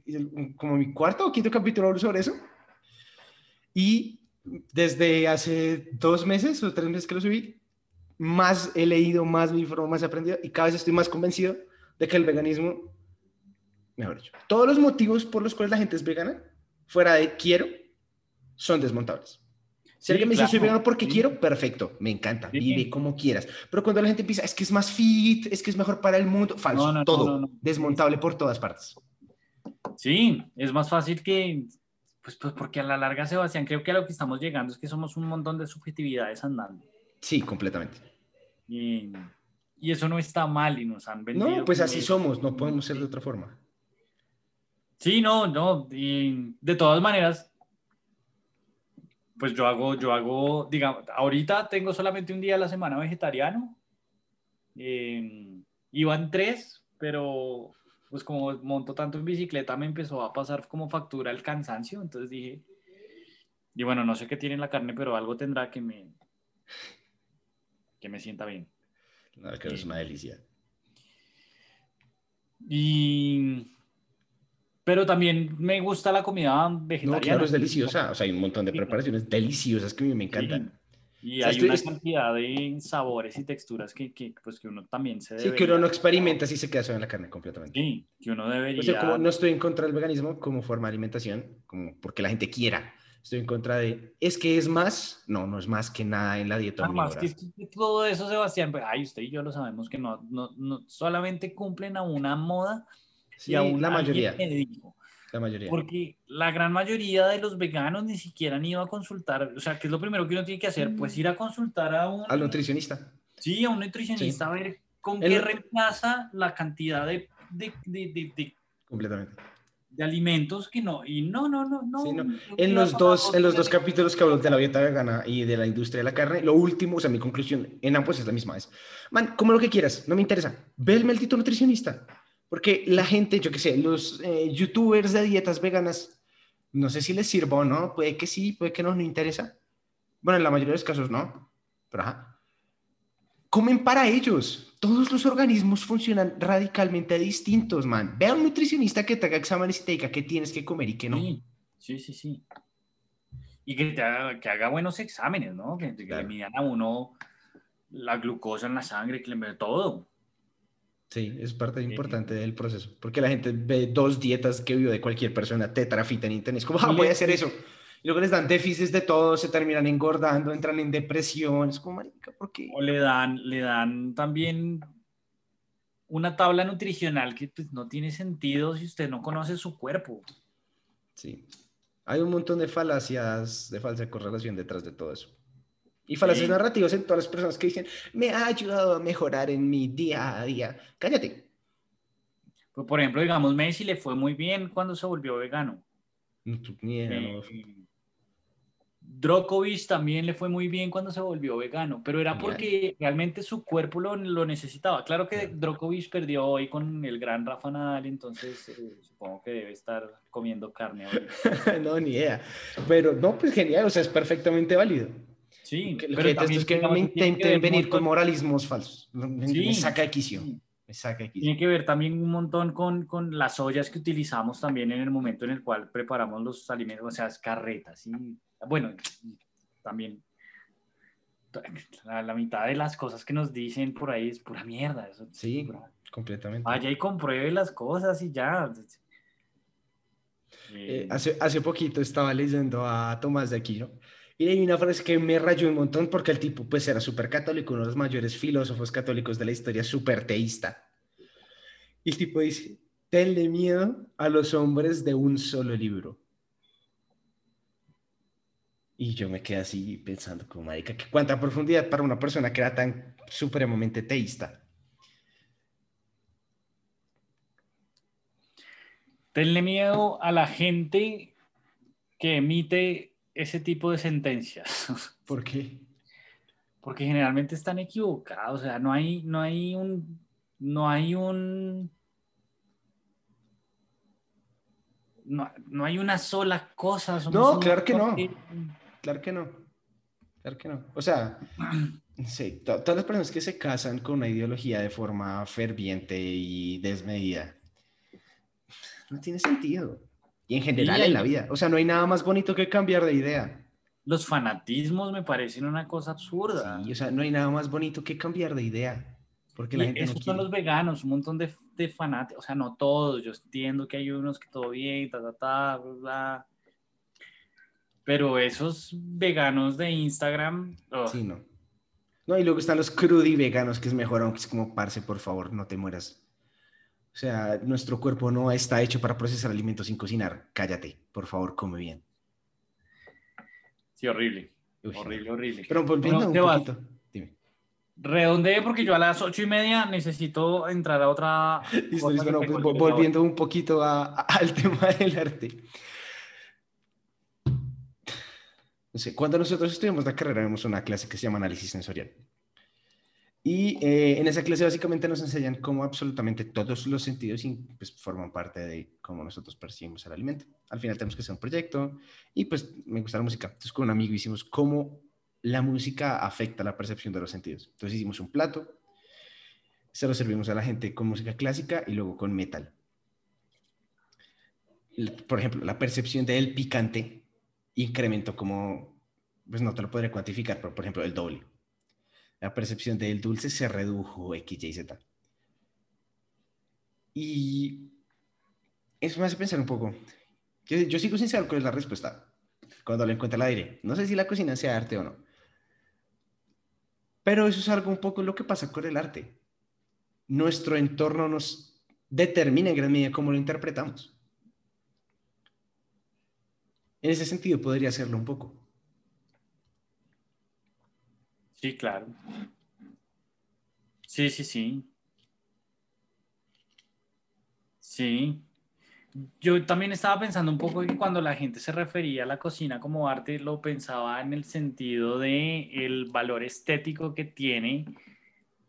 como mi cuarto o quinto capítulo hablo sobre eso. Y desde hace dos meses o tres meses que lo subí, más he leído, más me informo, más he aprendido y cada vez estoy más convencido de que el veganismo mejor dicho, todos los motivos por los cuales la gente es vegana, fuera de quiero, son desmontables. Si alguien me dice soy vegano porque quiero, perfecto, me encanta, vive como quieras. Pero cuando la gente empieza, es que es más fit, es que es mejor para el mundo, falso, todo, desmontable por todas partes. Sí, es más fácil que, pues, pues porque a la larga, Sebastián, creo que a lo que estamos llegando es que somos un montón de subjetividades andando. Sí, completamente. Y, y eso no está mal y nos han vendido. No, pues así somos, no podemos ser de otra forma. Sí, no, no, y de todas maneras, pues yo hago, yo hago, digamos, ahorita tengo solamente un día a la semana vegetariano. Eh, iban tres, pero pues como monto tanto en bicicleta me empezó a pasar como factura el cansancio, entonces dije, y bueno, no sé qué tiene la carne, pero algo tendrá que me, que me sienta bien. No, que es una delicia. Y pero también me gusta la comida vegetariana. No, claro, es deliciosa. O sea, hay un montón de preparaciones deliciosas que a mí me encantan. Y hay una cantidad de sabores y texturas que, que, pues, que uno también se debe. Sí, que uno no experimenta si se queda solo en la carne completamente. Sí, que uno debería. O sea, como no estoy en contra del veganismo como forma de alimentación, como porque la gente quiera. Estoy en contra de. ¿Es que es más? No, no es más que nada en la dieta no, más que todo eso, Sebastián, pues, ay, usted y yo lo sabemos que no, no, no solamente cumplen a una moda Sí, la mayoría. La mayoría. Porque la gran mayoría de los veganos ni siquiera han ido a consultar. O sea, ¿qué es lo primero que uno tiene que hacer? Pues ir a consultar a un... Al nutricionista. Sí, a un nutricionista a ver con qué reemplaza la cantidad de, de, de, Completamente. De alimentos que no. Y no, no, no, no. En, los dos, en los dos capítulos que hablo de la dieta vegana y de la industria de la carne, lo último, o sea, mi conclusión en ambos es la misma. Es, man, como lo que quieras, no me interesa. Ve el maldito nutricionista. Porque la gente, yo qué sé, los eh, youtubers de dietas veganas, no sé si les sirva o no, puede que sí, puede que no, no interesa. Bueno, en la mayoría de los casos no, pero ajá. Comen para ellos. Todos los organismos funcionan radicalmente distintos, man. Ve a un nutricionista que te haga exámenes y te diga qué tienes que comer y qué no. Sí, sí, sí. Y que, te haga, que haga buenos exámenes, ¿no? Que, le midan a uno la glucosa en la sangre, que le todo. Sí, es parte importante del proceso, porque la gente ve dos dietas que vio de cualquier persona, tetrafita en internet, es como, ah, voy a hacer eso. Y luego les dan déficits de todo, se terminan engordando, entran en depresión, es como, marica, ¿por qué? O le dan, le dan también una tabla nutricional que pues, no tiene sentido si usted no conoce su cuerpo. Sí, hay un montón de falacias, de falsa correlación detrás de todo eso. Y falacias narrativas en todas las personas que dicen, me ha ayudado a mejorar en mi día a día. Cállate. Pues, por ejemplo, digamos, Messi le fue muy bien cuando se volvió vegano. No, ni idea, no. Drokovic también le fue muy bien cuando se volvió vegano, pero era porque realmente su cuerpo lo, lo necesitaba. Claro que Drokovic perdió hoy con el gran Rafa Nadal, entonces eh, supongo que debe estar comiendo carne hoy. <laughs> no, ni idea. Pero no, pues genial, o sea, es perfectamente válido. Sí, pero es que no me intenten venir con moralismos falsos. me saca de quicio. Me saca de Tiene que ver también un montón con, con, las ollas que utilizamos también en el momento en el cual preparamos los alimentos, o sea, es carretas. ¿sí? Bueno, también la, mitad de las cosas que nos dicen por ahí es pura mierda. Eso, sí, completamente. Vaya y compruebe las cosas y ya. Eh, hace, hace poquito estaba leyendo a Tomás de Aquino y hay una frase que me rayó un montón porque el tipo pues era súper católico, uno de los mayores filósofos católicos de la historia, súper teísta. Y el tipo dice, tenle miedo a los hombres de un solo libro. Y yo me quedé así pensando como, marica, cuánta profundidad para una persona que era tan supremamente teísta. Tenle miedo a la gente que emite ese tipo de sentencias. <laughs> ¿Por qué? Porque generalmente están equivocados, o sea, no hay, no hay un, no hay un, no, hay una sola cosa. No, claro que no. Claro que no. Claro que no. O sea, <clears throat> sí, todas las personas que se casan con una ideología de forma ferviente y desmedida, no tiene sentido. Y en general en la vida. O sea, no hay nada más bonito que cambiar de idea. Los fanatismos me parecen una cosa absurda. Sí, o sea, no hay nada más bonito que cambiar de idea. Porque la gente esos son los veganos, un montón de, de fanáticos. O sea, no todos. Yo entiendo que hay unos que todo bien, ta, ta, ta, bla, Pero esos veganos de Instagram. oh, Sí, no. No, y luego están los crudi veganos, que es mejor, aunque es como, parce, por favor, no te mueras. O sea, nuestro cuerpo no está hecho para procesar alimentos sin cocinar. Cállate, por favor, come bien. sí, horrible. Uy, horrible, horrible. Pero volviendo Bueno, un poquito. Dime. Redondeé porque yo a las ocho y media necesito entrar a otra. <laughs> Listo, listo, no, pues, volviendo un poquito a- a- al <laughs> tema del arte. No sé, cuando nosotros estudiamos la carrera, vemos una clase que se llama análisis sensorial. Y eh, en esa clase básicamente nos enseñan cómo absolutamente todos los sentidos pues, forman parte de cómo nosotros percibimos el alimento. Al final tenemos que hacer un proyecto y pues me gusta la música. Entonces con un amigo hicimos cómo la música afecta la percepción de los sentidos. Entonces hicimos un plato, se lo servimos a la gente con música clásica y luego con metal. Por ejemplo, la percepción del picante incrementó como, pues no te lo podría cuantificar, pero por ejemplo el doble. La percepción del dulce se redujo X, Y, Z. Y eso me hace pensar un poco. Yo, yo sigo sin saber cuál es la respuesta. Cuando lo encuentre la diré. No sé si la cocina sea arte o no. Pero eso es algo un poco lo que pasa con el arte. Nuestro entorno nos determina en gran medida cómo lo interpretamos. En ese sentido podría serlo un poco. Sí, claro. Sí, sí, sí. Sí. Yo también estaba pensando un poco que cuando la gente se refería a la cocina como arte, lo pensaba en el sentido de el valor estético que tiene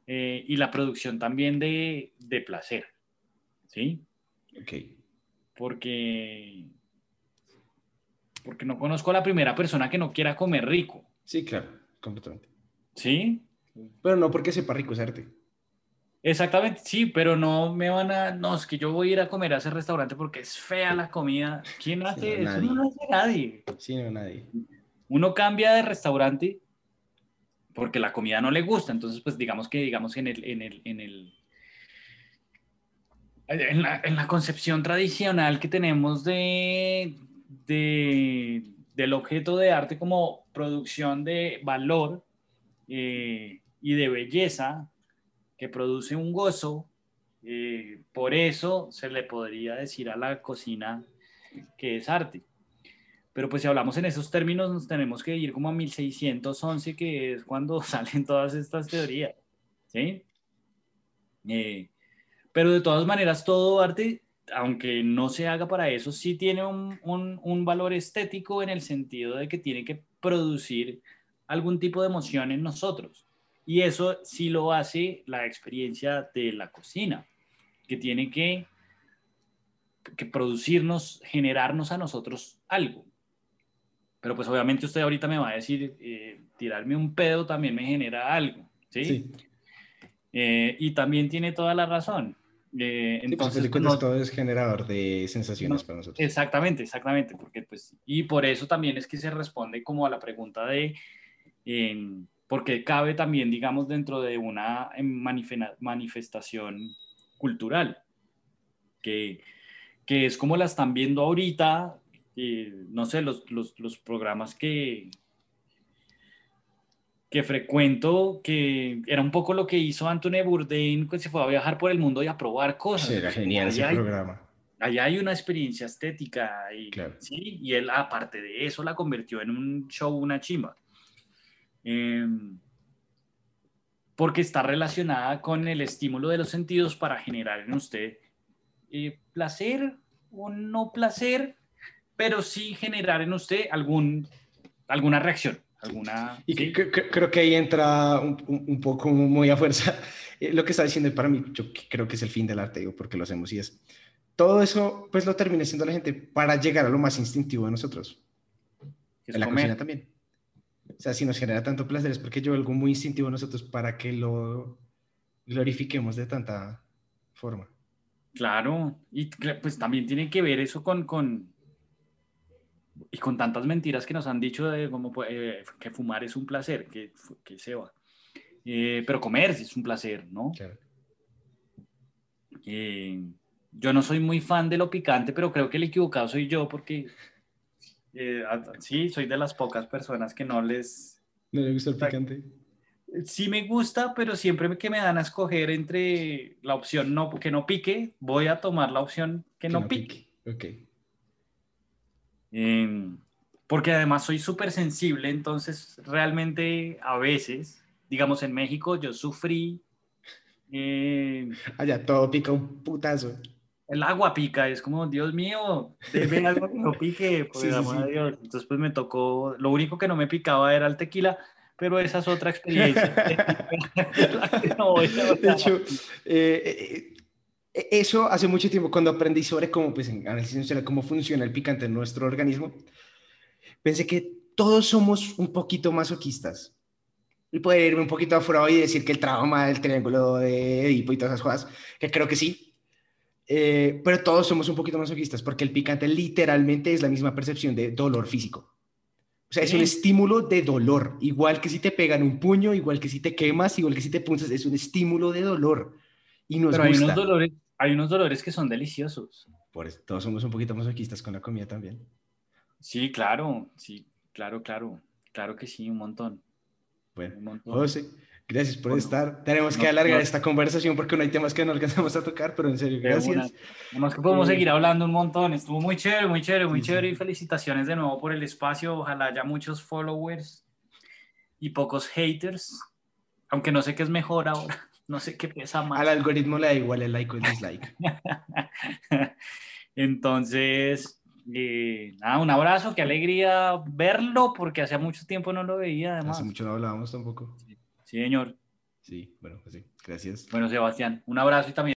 eh, y la producción también de, de placer. ¿Sí? Ok. Porque, porque no conozco a la primera persona que no quiera comer rico. Sí, claro, completamente. ¿Sí? Pero no porque sepa rico es arte. Exactamente, sí, pero no me van a, no, es que yo voy a ir a comer a ese restaurante porque es fea la comida. ¿Quién hace no, eso? No lo hace nadie. Sí, no, nadie. Uno cambia de restaurante porque la comida no le gusta, entonces pues digamos que digamos en el, en el, en el, en la, en la concepción tradicional que tenemos de, de- del objeto de arte como producción de valor eh, y de belleza que produce un gozo, eh, por eso se le podría decir a la cocina que es arte. Pero pues si hablamos en esos términos nos tenemos que ir como a 1611, que es cuando <laughs> salen todas estas teorías, ¿sí? Eh, pero de todas maneras todo arte, aunque no se haga para eso, sí tiene un, un- un valor estético en el sentido de que tiene que producir algún tipo de emoción en nosotros. Y eso sí lo hace la experiencia de la cocina, que tiene que, que producirnos, generarnos a nosotros algo. Pero pues obviamente usted ahorita me va a decir, eh, tirarme un pedo también me genera algo, ¿sí? Sí. Eh, y también tiene toda la razón. Eh, Sí, pues, entonces, pues, no- todo es generador de sensaciones No, para nosotros. Exactamente, exactamente, porque pues, y por eso también es que se responde como a la pregunta de, eh, porque cabe también, digamos, dentro de una manife- manifestación cultural, que, que es como la están viendo ahorita, eh, no sé, los, los, los programas que, que frecuento, que era un poco lo que hizo Anthony Bourdain, que se fue a viajar por el mundo y a probar cosas. Sí, era genial ese Allá hay- programa. allá hay una experiencia estética y, Claro. ¿sí? y él aparte de eso la convirtió en un show, una chimba. Em, porque está relacionada con el estímulo de los sentidos para generar en usted eh, placer o no placer, pero sí generar en usted algún, alguna reacción, alguna... Y creo que ahí entra un, poco muy a fuerza <laughs> eh, lo que está diciendo y para mí, yo creo que es el fin del arte, digo, porque lo hacemos y es, todo eso pues lo termina siendo la gente para llegar a lo más instintivo de nosotros, en la comer. cocina también. O sea, si nos genera tanto placer es porque yo algo muy instintivo nosotros para que lo glorifiquemos de tanta forma. Claro, y pues también tiene que ver eso con, con y con tantas mentiras que nos han dicho de como pues, eh, que fumar es un placer, que, que se va. Eh, pero comer sí es un placer, ¿no? Claro. Eh, yo no soy muy fan de lo picante, pero creo que el equivocado soy yo porque Eh, sí, soy de las pocas personas que no les... ¿No le gusta el picante? Sí me gusta, pero siempre que me dan a escoger entre la opción no, que no pique, voy a tomar la opción que, no, pique. Ok. Em, porque además soy súper sensible, entonces realmente a veces, digamos en México, yo sufrí... Eh, Allá todo pica un putazo. El agua pica, es como, Dios mío, <laughs> debe algo que no pique, por el amor de Dios. Entonces pues me tocó, lo único que no me picaba era el tequila, pero esa es otra experiencia. <laughs> <laughs> de hecho, eh, eh, eso hace mucho tiempo, cuando aprendí sobre cómo, pues, en análisis cómo funciona el picante en nuestro organismo, pensé que todos somos un poquito masoquistas. Y poder irme un poquito afuera y decir que el trauma del triángulo de Edipo y todas esas cosas, que creo que sí. Eh, pero todos somos un poquito masoquistas, porque el picante literalmente es la misma percepción de dolor físico. O sea, es un estímulo de dolor, igual que si te pegan un puño, igual que si te quemas, igual que si te punzas, es un estímulo de dolor. Y nos Pero Hay, unos dolores, hay unos dolores que son deliciosos. Por eso, todos somos un poquito masoquistas con la comida también. Sí, claro, sí, claro, claro, claro que sí, un montón. Bueno, José, Gracias por estar. Tenemos que alargar esta conversación porque no hay temas que no alcanzamos a tocar, pero en serio, gracias. Además que podemos seguir hablando un montón. Estuvo muy chévere, muy chévere, muy chévere. Y felicitaciones de nuevo por el espacio. Ojalá haya muchos followers y pocos haters. Aunque no sé qué es mejor ahora. <laughs> No sé qué pesa más. Al algoritmo le da igual el like o el dislike. <laughs> Entonces, eh, nada, un abrazo, qué alegría verlo porque hace mucho tiempo no lo veía. Además. Hace mucho no hablábamos tampoco. Sí, señor. Sí, bueno, pues sí, gracias. Bueno, Sebastián, un abrazo y también.